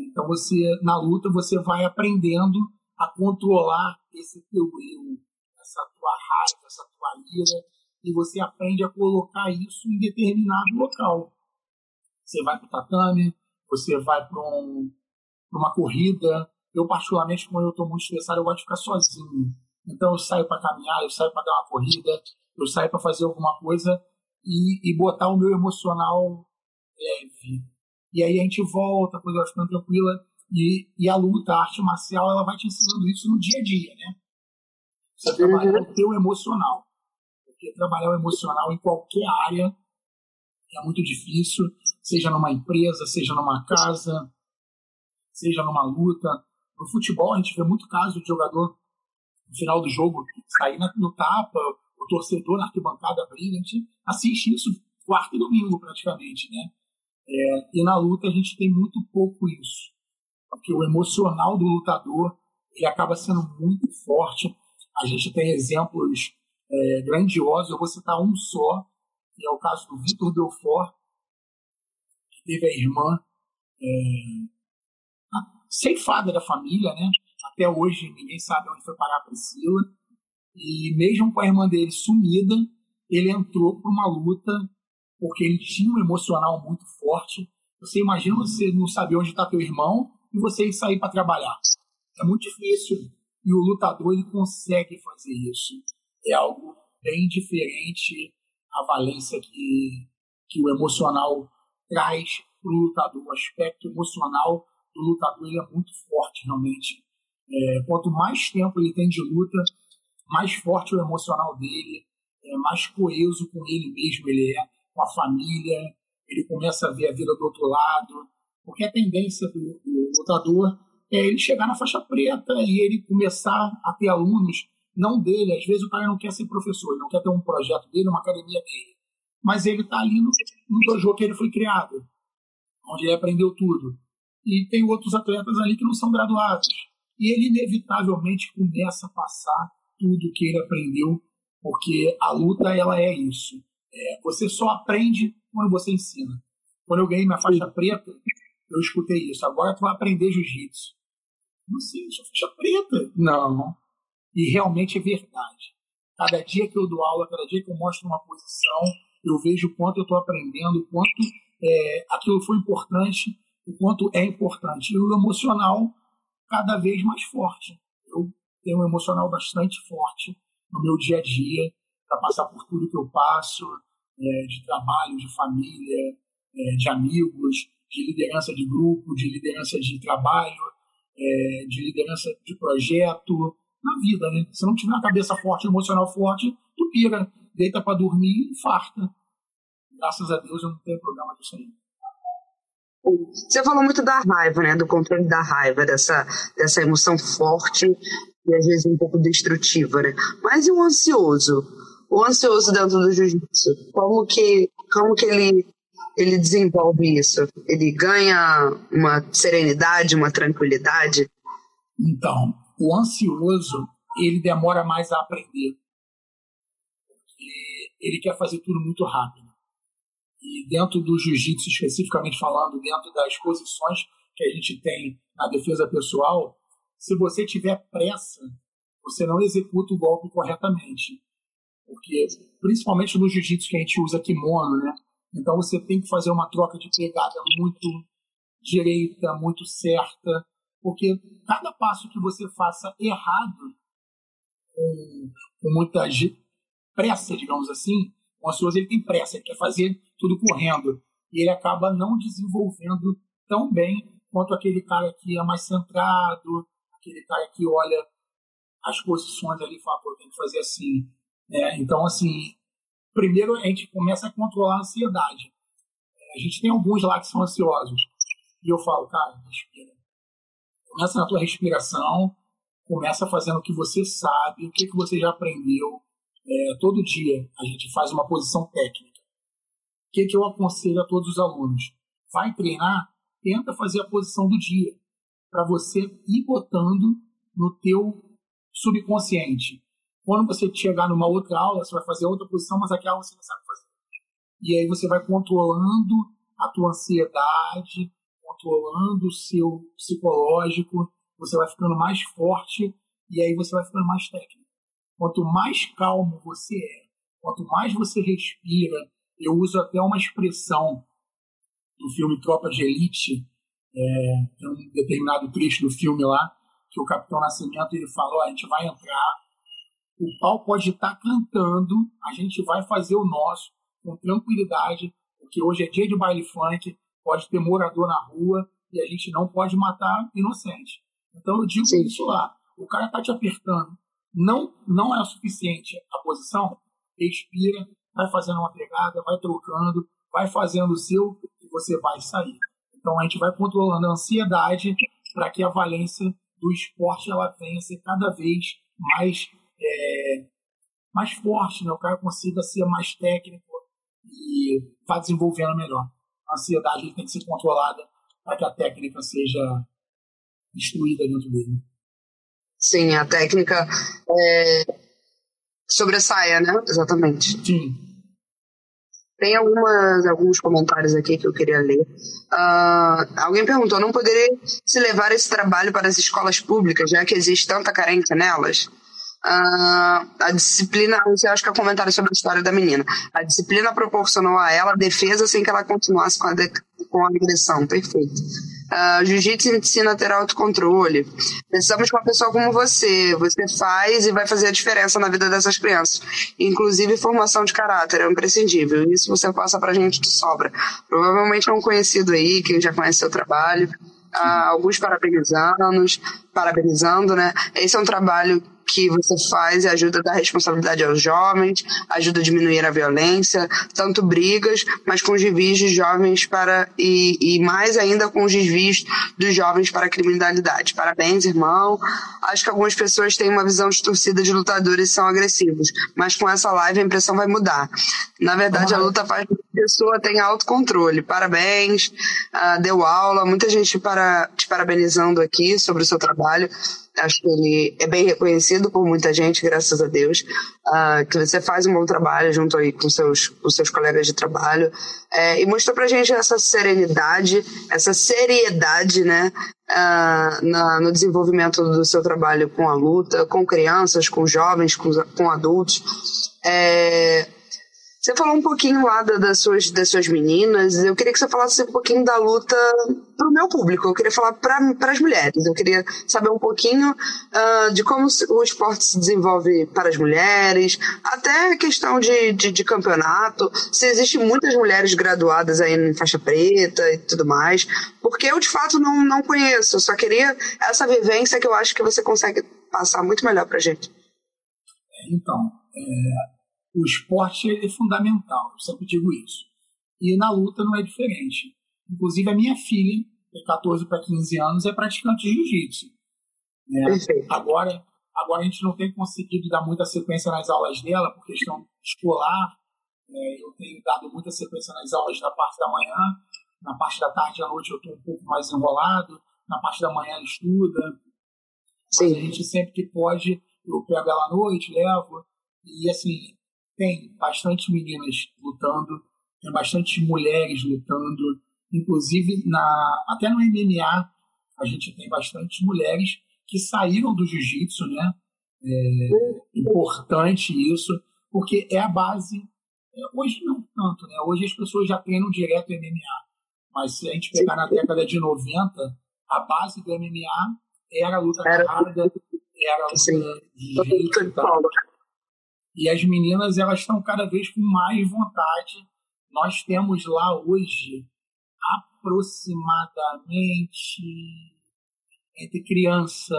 Então, você na luta, você vai aprendendo a controlar esse teu eu, essa tua raiva, essa tua ira, e você aprende a colocar isso em determinado local. Você vai para o tatame, você vai para um, uma corrida. Eu, particularmente, quando eu estou muito estressado, eu gosto de ficar sozinho. Então, eu saio para caminhar, eu saio para dar uma corrida, eu saio para fazer alguma coisa e, e botar o meu emocional leve. E aí a gente volta, a coisa vai ficando tranquila. E, e a luta, a arte marcial, ela vai te ensinando isso no dia a dia, né? Você trabalhar o teu emocional. Porque trabalhar o emocional em qualquer área é muito difícil, seja numa empresa, seja numa casa, seja numa luta. No futebol, a gente vê muito caso de jogador no final do jogo sair no tapa, o torcedor na arquibancada abrir, a gente assiste isso quarto e domingo praticamente, né? É, e na luta a gente tem muito pouco isso, porque o emocional do lutador ele acaba sendo muito forte. A gente tem exemplos é, grandiosos, eu vou citar um só, que é o caso do Vitor Belfort, que teve a irmã é, ceifada da família, né? Até hoje ninguém sabe onde foi parar a Priscila. E mesmo com a irmã dele sumida, ele entrou para uma luta porque ele tinha um emocional muito forte. Você imagina você não saber onde está teu irmão e você ir sair para trabalhar. É muito difícil. E o lutador ele consegue fazer isso. É algo bem diferente a valência que, que o emocional traz para o lutador. O aspecto emocional do lutador ele é muito forte, realmente. É, quanto mais tempo ele tem de luta, mais forte o emocional dele, é, mais coeso com ele mesmo ele é, com a família, ele começa a ver a vida do outro lado, porque a tendência do, do lutador é ele chegar na faixa preta e ele começar a ter alunos, não dele, às vezes o cara não quer ser professor, ele não quer ter um projeto dele, uma academia dele, mas ele está ali no, no dojo que ele foi criado, onde ele aprendeu tudo. E tem outros atletas ali que não são graduados. E ele inevitavelmente começa a passar tudo que ele aprendeu, porque a luta ela é isso. É, você só aprende quando você ensina. Quando eu ganhei minha faixa preta, eu escutei isso. Agora tu vai aprender jiu-jitsu. Você, sua faixa preta? Não. E realmente é verdade. Cada dia que eu dou aula, cada dia que eu mostro uma posição, eu vejo o quanto eu estou aprendendo, o quanto é, aquilo foi importante, o quanto é importante. E o emocional cada vez mais forte. Eu tenho um emocional bastante forte no meu dia a dia, para passar por tudo que eu passo, é, de trabalho, de família, é, de amigos, de liderança de grupo, de liderança de trabalho, é, de liderança de projeto, na vida, né? Se não tiver a cabeça forte, emocional forte, tu pira, deita para dormir e infarta. Graças a Deus eu não tenho problema disso aí. Você falou muito da raiva, né? Do controle da raiva, dessa, dessa emoção forte e às vezes um pouco destrutiva, né? Mas e o ansioso? O ansioso dentro do jiu-jitsu, como que, como que ele, ele desenvolve isso? Ele ganha uma serenidade, uma tranquilidade? Então, o ansioso, ele demora mais a aprender. Porque ele quer fazer tudo muito rápido. E dentro do jiu-jitsu, especificamente falando, dentro das posições que a gente tem na defesa pessoal, se você tiver pressa, você não executa o golpe corretamente. Porque, principalmente no jiu-jitsu que a gente usa kimono, né? Então você tem que fazer uma troca de pegada muito direita, muito certa, porque cada passo que você faça errado, com, com muita pressa, digamos assim, o ansioso ele tem pressa, ele quer fazer tudo correndo. E ele acaba não desenvolvendo tão bem quanto aquele cara que é mais centrado, aquele cara que olha as posições ali e fala, pô, tem que fazer assim. É, então, assim, primeiro a gente começa a controlar a ansiedade. É, a gente tem alguns lá que são ansiosos. E eu falo, cara, respira. Começa na tua respiração, começa fazendo o que você sabe, o que, que você já aprendeu. É, todo dia a gente faz uma posição técnica. O que, que eu aconselho a todos os alunos? Vai treinar, tenta fazer a posição do dia para você ir botando no teu subconsciente. Quando você chegar numa outra aula, você vai fazer outra posição, mas aquela você não sabe fazer. E aí você vai controlando a tua ansiedade, controlando o seu psicológico, você vai ficando mais forte e aí você vai ficando mais técnico. Quanto mais calmo você é, quanto mais você respira, eu uso até uma expressão do filme Tropa de Elite, é, tem um determinado trecho do filme lá, que o Capitão Nascimento ele falou: a gente vai entrar, o pau pode estar cantando, a gente vai fazer o nosso com tranquilidade, porque hoje é dia de baile funk, pode ter morador na rua e a gente não pode matar inocente. Então eu digo Sim. isso lá: o cara está te apertando, não, não é o suficiente a posição, respira, vai fazendo uma pegada, vai trocando, vai fazendo o seu e você vai sair. Então a gente vai controlando a ansiedade para que a valência do esporte ela venha a ser cada vez mais, é, mais forte, né? o cara consiga ser mais técnico e vá desenvolvendo melhor. A ansiedade tem que ser controlada para que a técnica seja destruída dentro dele. Sim, a técnica é, sobressaia, né? Exatamente. Sim. Tem algumas, alguns comentários aqui que eu queria ler. Uh, alguém perguntou: não poderia se levar esse trabalho para as escolas públicas, já que existe tanta carência nelas? Uh, a disciplina, você acha que é um comentário sobre a história da menina. A disciplina proporcionou a ela defesa sem que ela continuasse com a, de, com a agressão. Perfeito. Uh, Jiu-jitsu ensina a ter autocontrole. Precisamos de uma pessoa como você. Você faz e vai fazer a diferença na vida dessas crianças. Inclusive, formação de caráter é imprescindível. Isso você passa pra gente de sobra. Provavelmente é um conhecido aí, quem já conhece seu trabalho. ah, alguns parabenizando, parabenizando, né? Esse é um trabalho que você faz e ajuda a dar responsabilidade aos jovens, ajuda a diminuir a violência, tanto brigas, mas com os desvios de jovens para e, e mais ainda com os desvios dos jovens para a criminalidade. Parabéns, irmão. Acho que algumas pessoas têm uma visão distorcida de lutadores e são agressivos, mas com essa live a impressão vai mudar. Na verdade, a luta faz pessoa tenha autocontrole. Parabéns, uh, deu aula, muita gente para, te parabenizando aqui sobre o seu trabalho. Acho que ele é bem reconhecido por muita gente, graças a Deus. Uh, que você faz um bom trabalho junto aí com seus, com seus colegas de trabalho. É, e mostrou pra gente essa serenidade, essa seriedade, né? Uh, na, no desenvolvimento do seu trabalho com a luta, com crianças, com jovens, com, com adultos. É, você falou um pouquinho lá das suas, das suas meninas. Eu queria que você falasse um pouquinho da luta para o meu público. Eu queria falar para as mulheres. Eu queria saber um pouquinho uh, de como o esporte se desenvolve para as mulheres, até a questão de, de, de, campeonato. Se existem muitas mulheres graduadas aí em faixa preta e tudo mais. Porque eu, de fato, não, não conheço. Eu só queria essa vivência que eu acho que você consegue passar muito melhor para gente. Então, é o esporte é fundamental, eu sempre digo isso. E na luta não é diferente. Inclusive, a minha filha, de 14 para 15 anos, é praticante de jiu-jitsu. Né? Agora, agora a gente não tem conseguido dar muita sequência nas aulas dela, por questão escolar. É, eu tenho dado muita sequência nas aulas na parte da manhã. Na parte da tarde e à noite eu estou um pouco mais enrolado. Na parte da manhã estuda. Sim. Mas a gente sempre que pode, eu pego ela à noite, levo. E assim, tem bastante meninas lutando, tem bastante mulheres lutando, inclusive na até no MMA a gente tem bastante mulheres que saíram do jiu-jitsu, né? É importante isso, porque é a base. É, hoje não tanto, né? Hoje as pessoas já treinam direto MMA, mas se a gente pegar na década de 90, a base do MMA era a luta era, carrada, era a luta sim. de jiu-jitsu. E as meninas elas estão cada vez com mais vontade. Nós temos lá hoje aproximadamente entre crianças,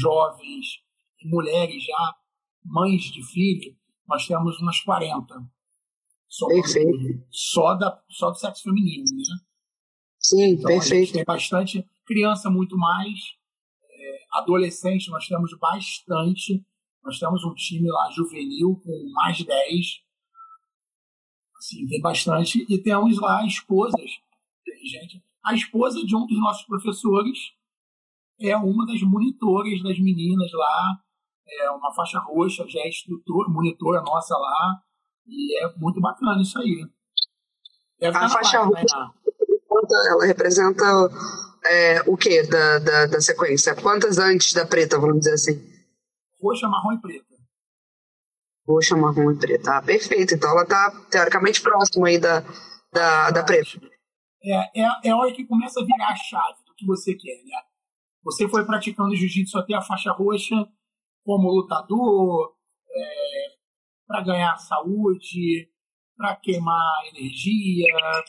jovens e mulheres já, mães de filho, nós temos umas 40. Só, perfeito. Só, da, só do sexo feminino, né? Sim, então, perfeito. tem bastante criança, muito mais. É, adolescente, nós temos bastante. Nós temos um time lá juvenil com mais de 10. Assim, tem bastante. E temos lá esposas. Tem gente. A esposa de um dos nossos professores é uma das monitoras das meninas lá. É uma faixa roxa, já é instrutor, monitora nossa lá. E é muito bacana isso aí. Deve a faixa roxa, né? ela representa é, o que da, da, da sequência? Quantas antes da preta, vamos dizer assim? Roxa, marrom e preta. Roxa, marrom e preta. Ah, perfeito. Então ela está teoricamente próxima aí da, da, da preta. É, é, é a hora que começa a virar a chave do que você quer, né? Você foi praticando jiu-jitsu até a faixa roxa como lutador, é, para ganhar saúde, para queimar energia,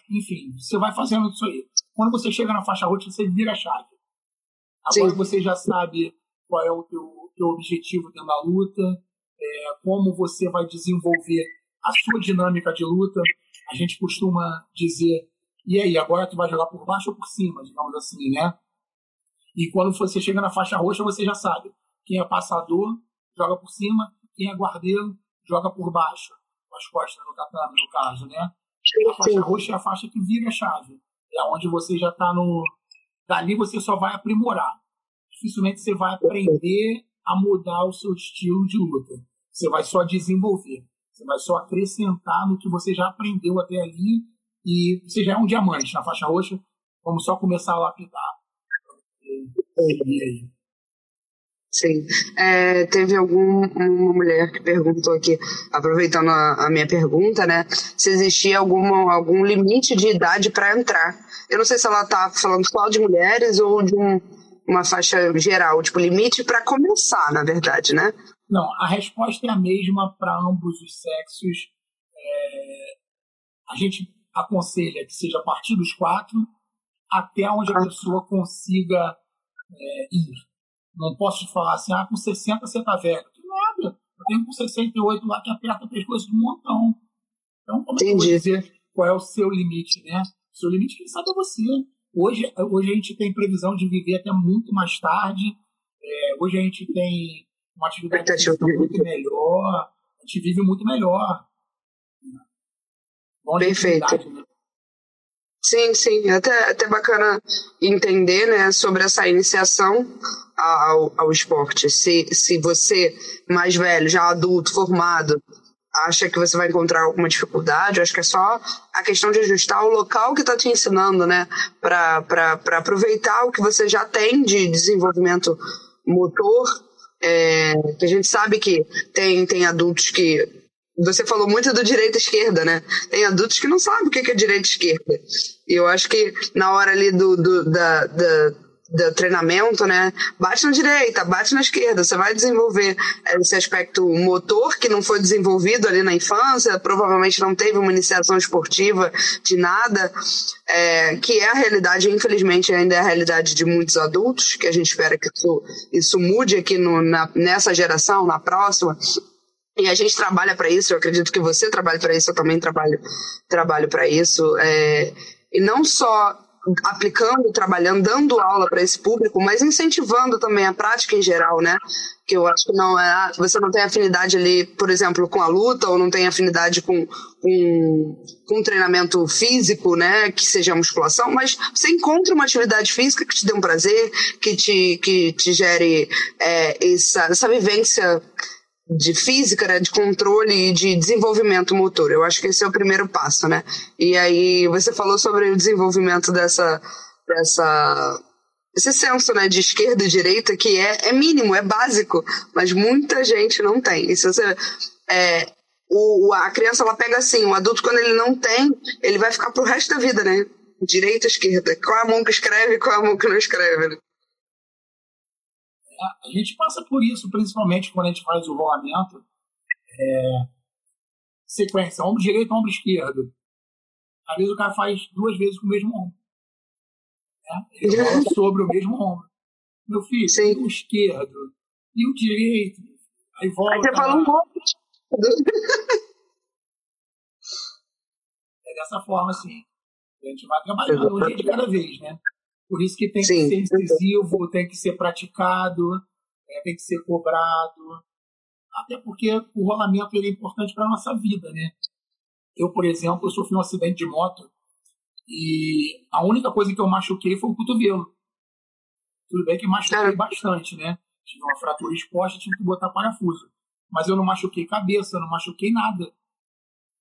enfim, você vai fazendo isso aí. Quando você chega na faixa roxa, você vira a chave. Agora Sim. você já sabe qual é o teu teu objetivo dentro da luta, é, como você vai desenvolver a sua dinâmica de luta. A gente costuma dizer, e aí, agora tu vai jogar por baixo ou por cima, digamos assim, né? E quando você chega na faixa roxa, você já sabe. Quem é passador, joga por cima. Quem é guardeiro, joga por baixo. As costas no tatame, no caso, né? A faixa roxa é a faixa que vira a chave. É onde você já está no... Dali você só vai aprimorar. Dificilmente você vai aprender a mudar o seu estilo de luta. Você vai só desenvolver. Você vai só acrescentar no que você já aprendeu até ali e você já é um diamante na faixa roxa. Vamos só começar a lapidar. E aí? Sim. É, teve alguma mulher que perguntou aqui, aproveitando a, a, minha pergunta, né? Se existia alguma, algum limite de idade para entrar. Eu não sei se ela está falando só de mulheres ou de um, uma faixa geral, tipo, limite para começar, na verdade, né? Não, a resposta é a mesma para ambos os sexos. É, a gente aconselha que seja a partir dos quatro, até onde a pessoa consiga é, ir. Não posso te falar assim, ah, com 60 você tá velho. Nada. Eu tenho com 68 lá que aperta o pescoço de um montão. Então, como Entendi. é que eu vou dizer qual é o seu limite, né? O seu limite, quem sabe, é você. Hoje, hoje a gente tem previsão de viver até muito mais tarde. É, hoje a gente tem uma atividade muito melhor. A gente vive muito melhor. Perfeito. Né? Sim, sim. Até, até bacana entender né, sobre essa iniciação ao, ao esporte. Se, se você, mais velho, já adulto, formado, acha que você vai encontrar alguma dificuldade, acho que é só a questão de ajustar o local que está te ensinando, né? Para aproveitar o que você já tem de desenvolvimento motor. É, que a gente sabe que tem, tem adultos que você falou muito do direita esquerda, né? Tem adultos que não sabem o que é direita esquerda. E eu acho que na hora ali do, do, da, da, do treinamento, né? Bate na direita, bate na esquerda. Você vai desenvolver esse aspecto motor que não foi desenvolvido ali na infância, provavelmente não teve uma iniciação esportiva de nada, é, que é a realidade, infelizmente, ainda é a realidade de muitos adultos, que a gente espera que isso, isso mude aqui no, na, nessa geração, na próxima e a gente trabalha para isso, eu acredito que você trabalha para isso, eu também trabalho, trabalho para isso. É, e não só aplicando, trabalhando, dando aula para esse público, mas incentivando também a prática em geral, né? Que eu acho que não é. Ah, você não tem afinidade ali, por exemplo, com a luta, ou não tem afinidade com, com, com um treinamento físico, né? Que seja musculação, mas você encontra uma atividade física que te dê um prazer, que te, que te gere é, essa, essa vivência de física, né, de controle e de desenvolvimento motor. Eu acho que esse é o primeiro passo, né? E aí você falou sobre o desenvolvimento dessa dessa esse senso, né, de esquerda e direita que é, é mínimo, é básico, mas muita gente não tem. E se você é, o, a criança ela pega assim, o adulto quando ele não tem, ele vai ficar pro resto da vida, né? Direita, esquerda. Qual é a mão que escreve, qual é a mão que não escreve. Né? A gente passa por isso, principalmente quando a gente faz o rolamento. É, sequência, ombro direito, ombro esquerdo. Às vezes o cara faz duas vezes com o mesmo ombro. Né? Ele rola sobre o mesmo ombro. Meu filho, Sim. o esquerdo e o direito. Aí volta. Aí você fala um monte. É dessa forma, assim. A gente vai trabalhando um dia de cada vez, né? Por isso que tem Sim. que ser incisivo, tem que ser praticado, é, tem que ser cobrado. Até porque o rolamento é importante para a nossa vida, né? Eu, por exemplo, eu sofri um acidente de moto e a única coisa que eu machuquei foi o cotovelo. Tudo bem que machuquei é. bastante, né? Tive uma fratura exposta, tive que botar parafuso. Mas eu não machuquei cabeça, não machuquei nada.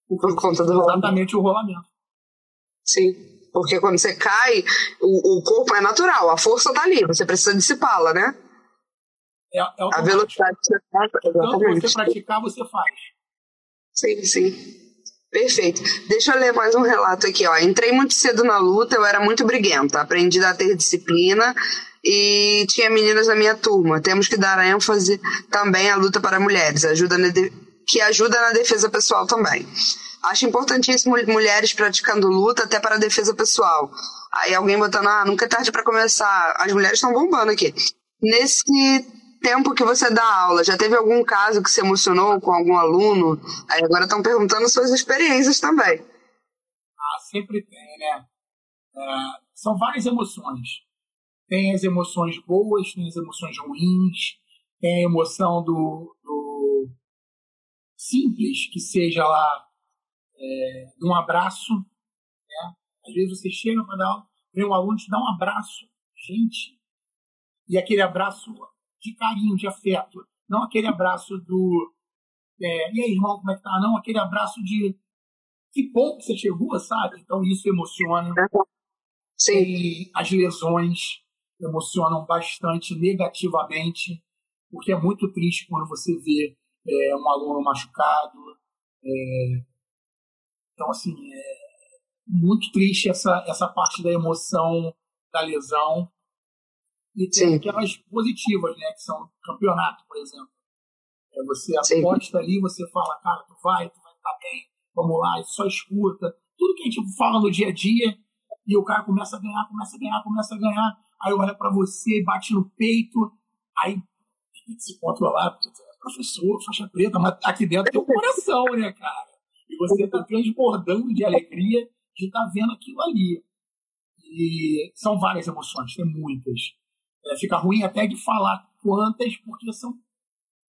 Por conta do exatamente rolamento. o rolamento. Sim. Porque quando você cai, o, o corpo é natural, a força tá ali, você precisa dissipá-la, né? É, é a velocidade que você faz. Então, você praticar, você faz. Sim, sim. Perfeito. Deixa eu ler mais um relato aqui. Ó. Entrei muito cedo na luta, eu era muito briguenta. Aprendi a ter disciplina e tinha meninas na minha turma. Temos que dar ênfase também à luta para mulheres, ajuda que ajuda na defesa pessoal também. Acho importantíssimo mulheres praticando luta até para a defesa pessoal. Aí alguém botando, ah, nunca é tarde para começar. As mulheres estão bombando aqui. Nesse tempo que você dá aula, já teve algum caso que se emocionou com algum aluno? Aí agora estão perguntando suas experiências também. Ah, sempre tem, né? É, são várias emoções. Tem as emoções boas, tem as emoções ruins, tem a emoção do, do simples, que seja lá é, um abraço. Né? Às vezes você chega para dar aula, vem um aluno te dá um abraço. Gente, e aquele abraço de carinho, de afeto. Não aquele abraço do. É, e aí, irmão, como é que tá? Não, aquele abraço de. Que bom que você chegou, sabe? Então isso emociona. Sim. E as lesões emocionam bastante negativamente, porque é muito triste quando você vê é, um aluno machucado, é, então, assim, é muito triste essa, essa parte da emoção da lesão. E tem Sim. aquelas positivas, né? Que são campeonato, por exemplo. É, você aposta Sim. ali, você fala, cara, tu vai, tu vai estar bem, vamos lá, só escuta. Tudo que a gente fala no dia a dia, e o cara começa a ganhar, começa a ganhar, começa a ganhar, aí olha para você, bate no peito, aí tem que se controlar, porque é professor, faixa preta, mas aqui dentro tem o coração, né, cara? E você tá transbordando de alegria de estar tá vendo aquilo ali. E são várias emoções, tem muitas. É, fica ruim até de falar quantas, porque são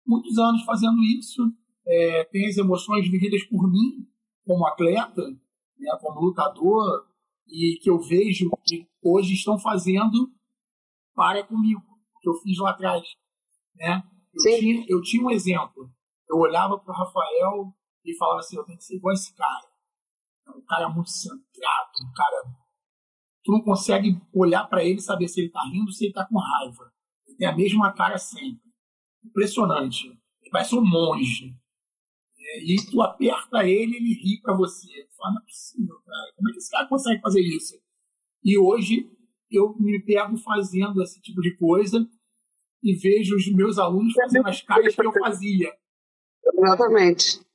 muitos anos fazendo isso. É, tem as emoções vividas por mim, como atleta, né, como lutador, e que eu vejo que hoje estão fazendo para comigo, que eu fiz lá atrás. Né? Eu, tinha, eu tinha um exemplo. Eu olhava para o Rafael e falava assim: eu tenho que ser igual esse cara. É um cara muito centrado, um cara. Tu não consegue olhar para ele e saber se ele está rindo ou se ele está com raiva. Ele tem a mesma cara sempre. Impressionante. Ele parece um monge. E tu aperta ele ele ri para você. Tu fala, não é possível, cara. Como é que esse cara consegue fazer isso? E hoje eu me pego fazendo esse tipo de coisa e vejo os meus alunos fazendo as caras que eu fazia. Exatamente.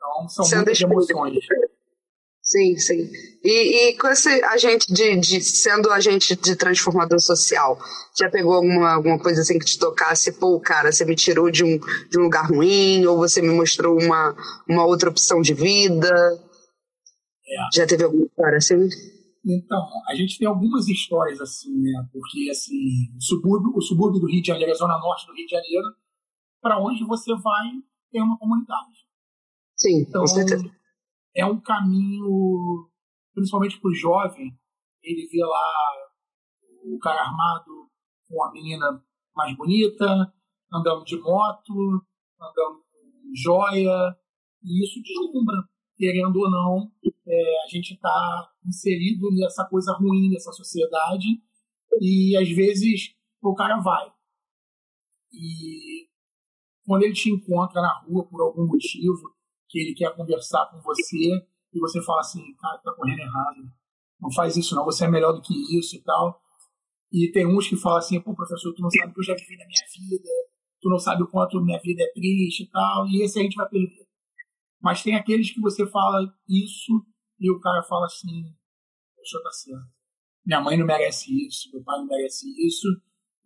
Então, são Sendo muitas emoções. Sim, sim. E, e com esse agente de, de, sendo agente de transformador social, já pegou alguma, alguma coisa assim que te tocasse, pô, cara, você me tirou de um, de um lugar ruim, ou você me mostrou uma, uma outra opção de vida? É. Já teve alguma história assim? Então, a gente tem algumas histórias assim, né? Porque assim, o subúrbio, o subúrbio do Rio de Janeiro, a zona norte do Rio de Janeiro, para onde você vai, tem uma comunidade. Sim, então, com certeza é um caminho, principalmente para o jovem, ele vê lá o cara armado com a menina mais bonita, andando de moto, andando com joia, e isso deslumbra, querendo ou não, é, a gente está inserido nessa coisa ruim nessa sociedade, e às vezes o cara vai. E quando ele te encontra na rua por algum motivo, que ele quer conversar com você e você fala assim, cara, tá correndo errado. Não faz isso não, você é melhor do que isso e tal. E tem uns que falam assim, pô, professor, tu não sabe o que eu já vivi na minha vida, tu não sabe o quanto minha vida é triste e tal, e esse a gente vai perder. Mas tem aqueles que você fala isso e o cara fala assim, o senhor tá certo. Minha mãe não merece isso, meu pai não merece isso,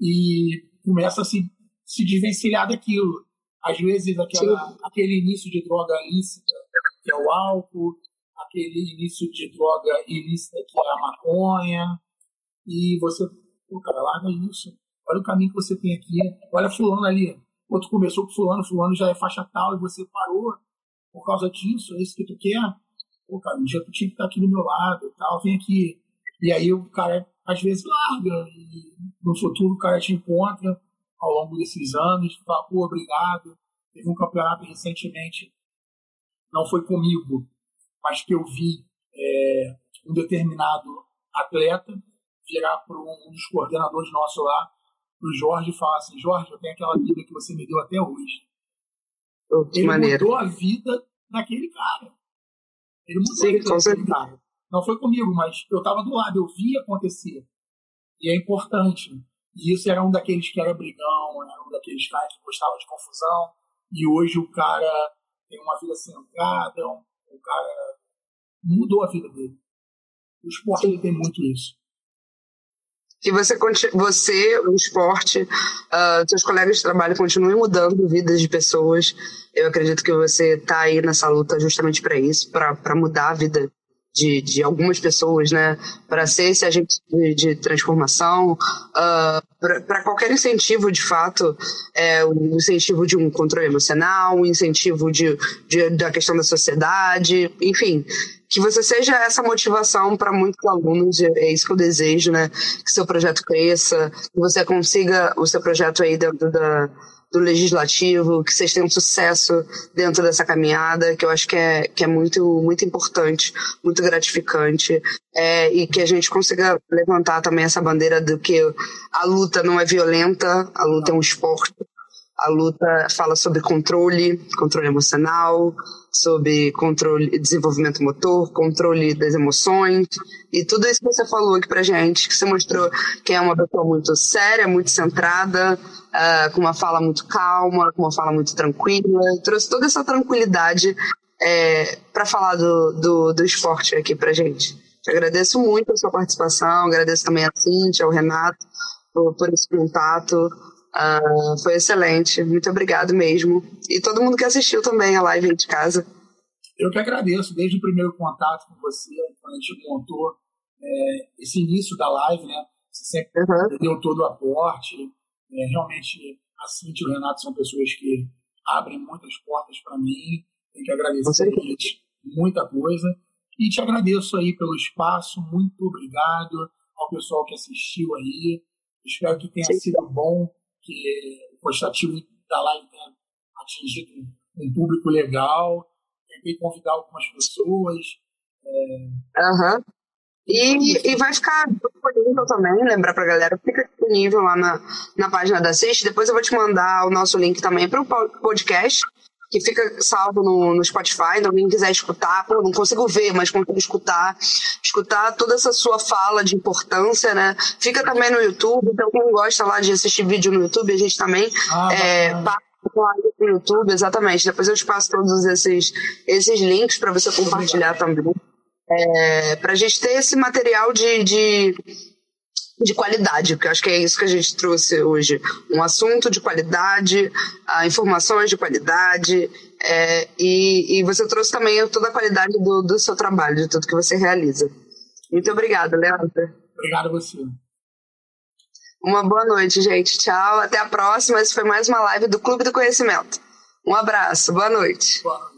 e começa a se, se desvencilhar daquilo. Às vezes, aquela, aquele início de droga ilícita, que é o álcool, aquele início de droga ilícita, que é a maconha, e você, pô, cara, larga isso. Olha o caminho que você tem aqui. Olha fulano ali. Outro começou com fulano, fulano já é faixa tal, e você parou por causa disso, é isso que tu quer? Pô, cara, um dia tu tinha que estar aqui do meu lado e tal, vem aqui. E aí o cara, às vezes, larga, e no futuro o cara te encontra, ao longo desses anos, pô, obrigado. Teve um campeonato recentemente, não foi comigo, mas que eu vi é, um determinado atleta virar para um dos coordenadores nossos lá, para o Jorge, e falar assim: Jorge, eu tenho aquela vida que você me deu até hoje. Oh, Ele maneiro. mudou a vida daquele cara. Ele mudou Sim, a vida daquele cara. Não foi comigo, mas eu estava do lado, eu vi acontecer. E é importante. E isso era um daqueles que era brigão, era um daqueles caras que gostava de confusão. E hoje o cara tem uma vida centrada, um, o cara mudou a vida dele. O esporte tem muito isso. Que você, você o esporte, uh, seus colegas de trabalho continuem mudando vidas de pessoas. Eu acredito que você está aí nessa luta justamente para isso, para mudar a vida de, de algumas pessoas, né, para ser esse agente de, de transformação, uh, para qualquer incentivo, de fato, é, o incentivo de um controle emocional, o incentivo de, de, da questão da sociedade, enfim, que você seja essa motivação para muitos alunos, é isso que eu desejo, né, que seu projeto cresça, que você consiga o seu projeto aí dentro da do legislativo, que vocês tenham sucesso dentro dessa caminhada, que eu acho que é, que é muito, muito importante, muito gratificante, é, e que a gente consiga levantar também essa bandeira do que a luta não é violenta, a luta é um esporte, a luta fala sobre controle, controle emocional, sobre controle, desenvolvimento motor, controle das emoções e tudo isso que você falou aqui pra gente, que você mostrou que é uma pessoa muito séria, muito centrada, uh, com uma fala muito calma, com uma fala muito tranquila, trouxe toda essa tranquilidade é, para falar do, do, do esporte aqui pra gente. Te agradeço muito a sua participação, agradeço também a Cintia, ao Renato, por, por esse contato. Uh, foi excelente, muito obrigado mesmo. E todo mundo que assistiu também a live aí de casa. Eu que agradeço, desde o primeiro contato com você, quando a gente montou é, esse início da live, né? Você sempre uhum. deu todo o aporte. É, realmente, a Cintia e o Renato são pessoas que abrem muitas portas para mim. Tenho que agradecer eles muita coisa. E te agradeço aí pelo espaço. Muito obrigado ao pessoal que assistiu aí. Espero que tenha Sim. sido bom, que o postativo da live tenha atingido um público legal. Tentei convidar algumas pessoas. É... Uhum. E, e vai ficar disponível também, lembrar pra galera, fica disponível lá na, na página da Assist. Depois eu vou te mandar o nosso link também para o podcast, que fica salvo no, no Spotify. Então, quem quiser escutar, pô, não consigo ver, mas consigo escutar, escutar toda essa sua fala de importância, né? Fica também no YouTube, então quem gosta lá de assistir vídeo no YouTube, a gente também ah, é, passa no YouTube, exatamente. Depois eu te passo todos esses, esses links para você compartilhar também é, para a gente ter esse material de, de, de, qualidade, porque eu acho que é isso que a gente trouxe hoje. Um assunto de qualidade, uh, informações de qualidade, é, e, e, você trouxe também toda a qualidade do, do seu trabalho, de tudo que você realiza. Muito obrigada, Leandro. Obrigado a você. Uma boa noite, gente. Tchau, até a próxima. Esse foi mais uma live do Clube do Conhecimento. Um abraço, boa noite. Boa noite.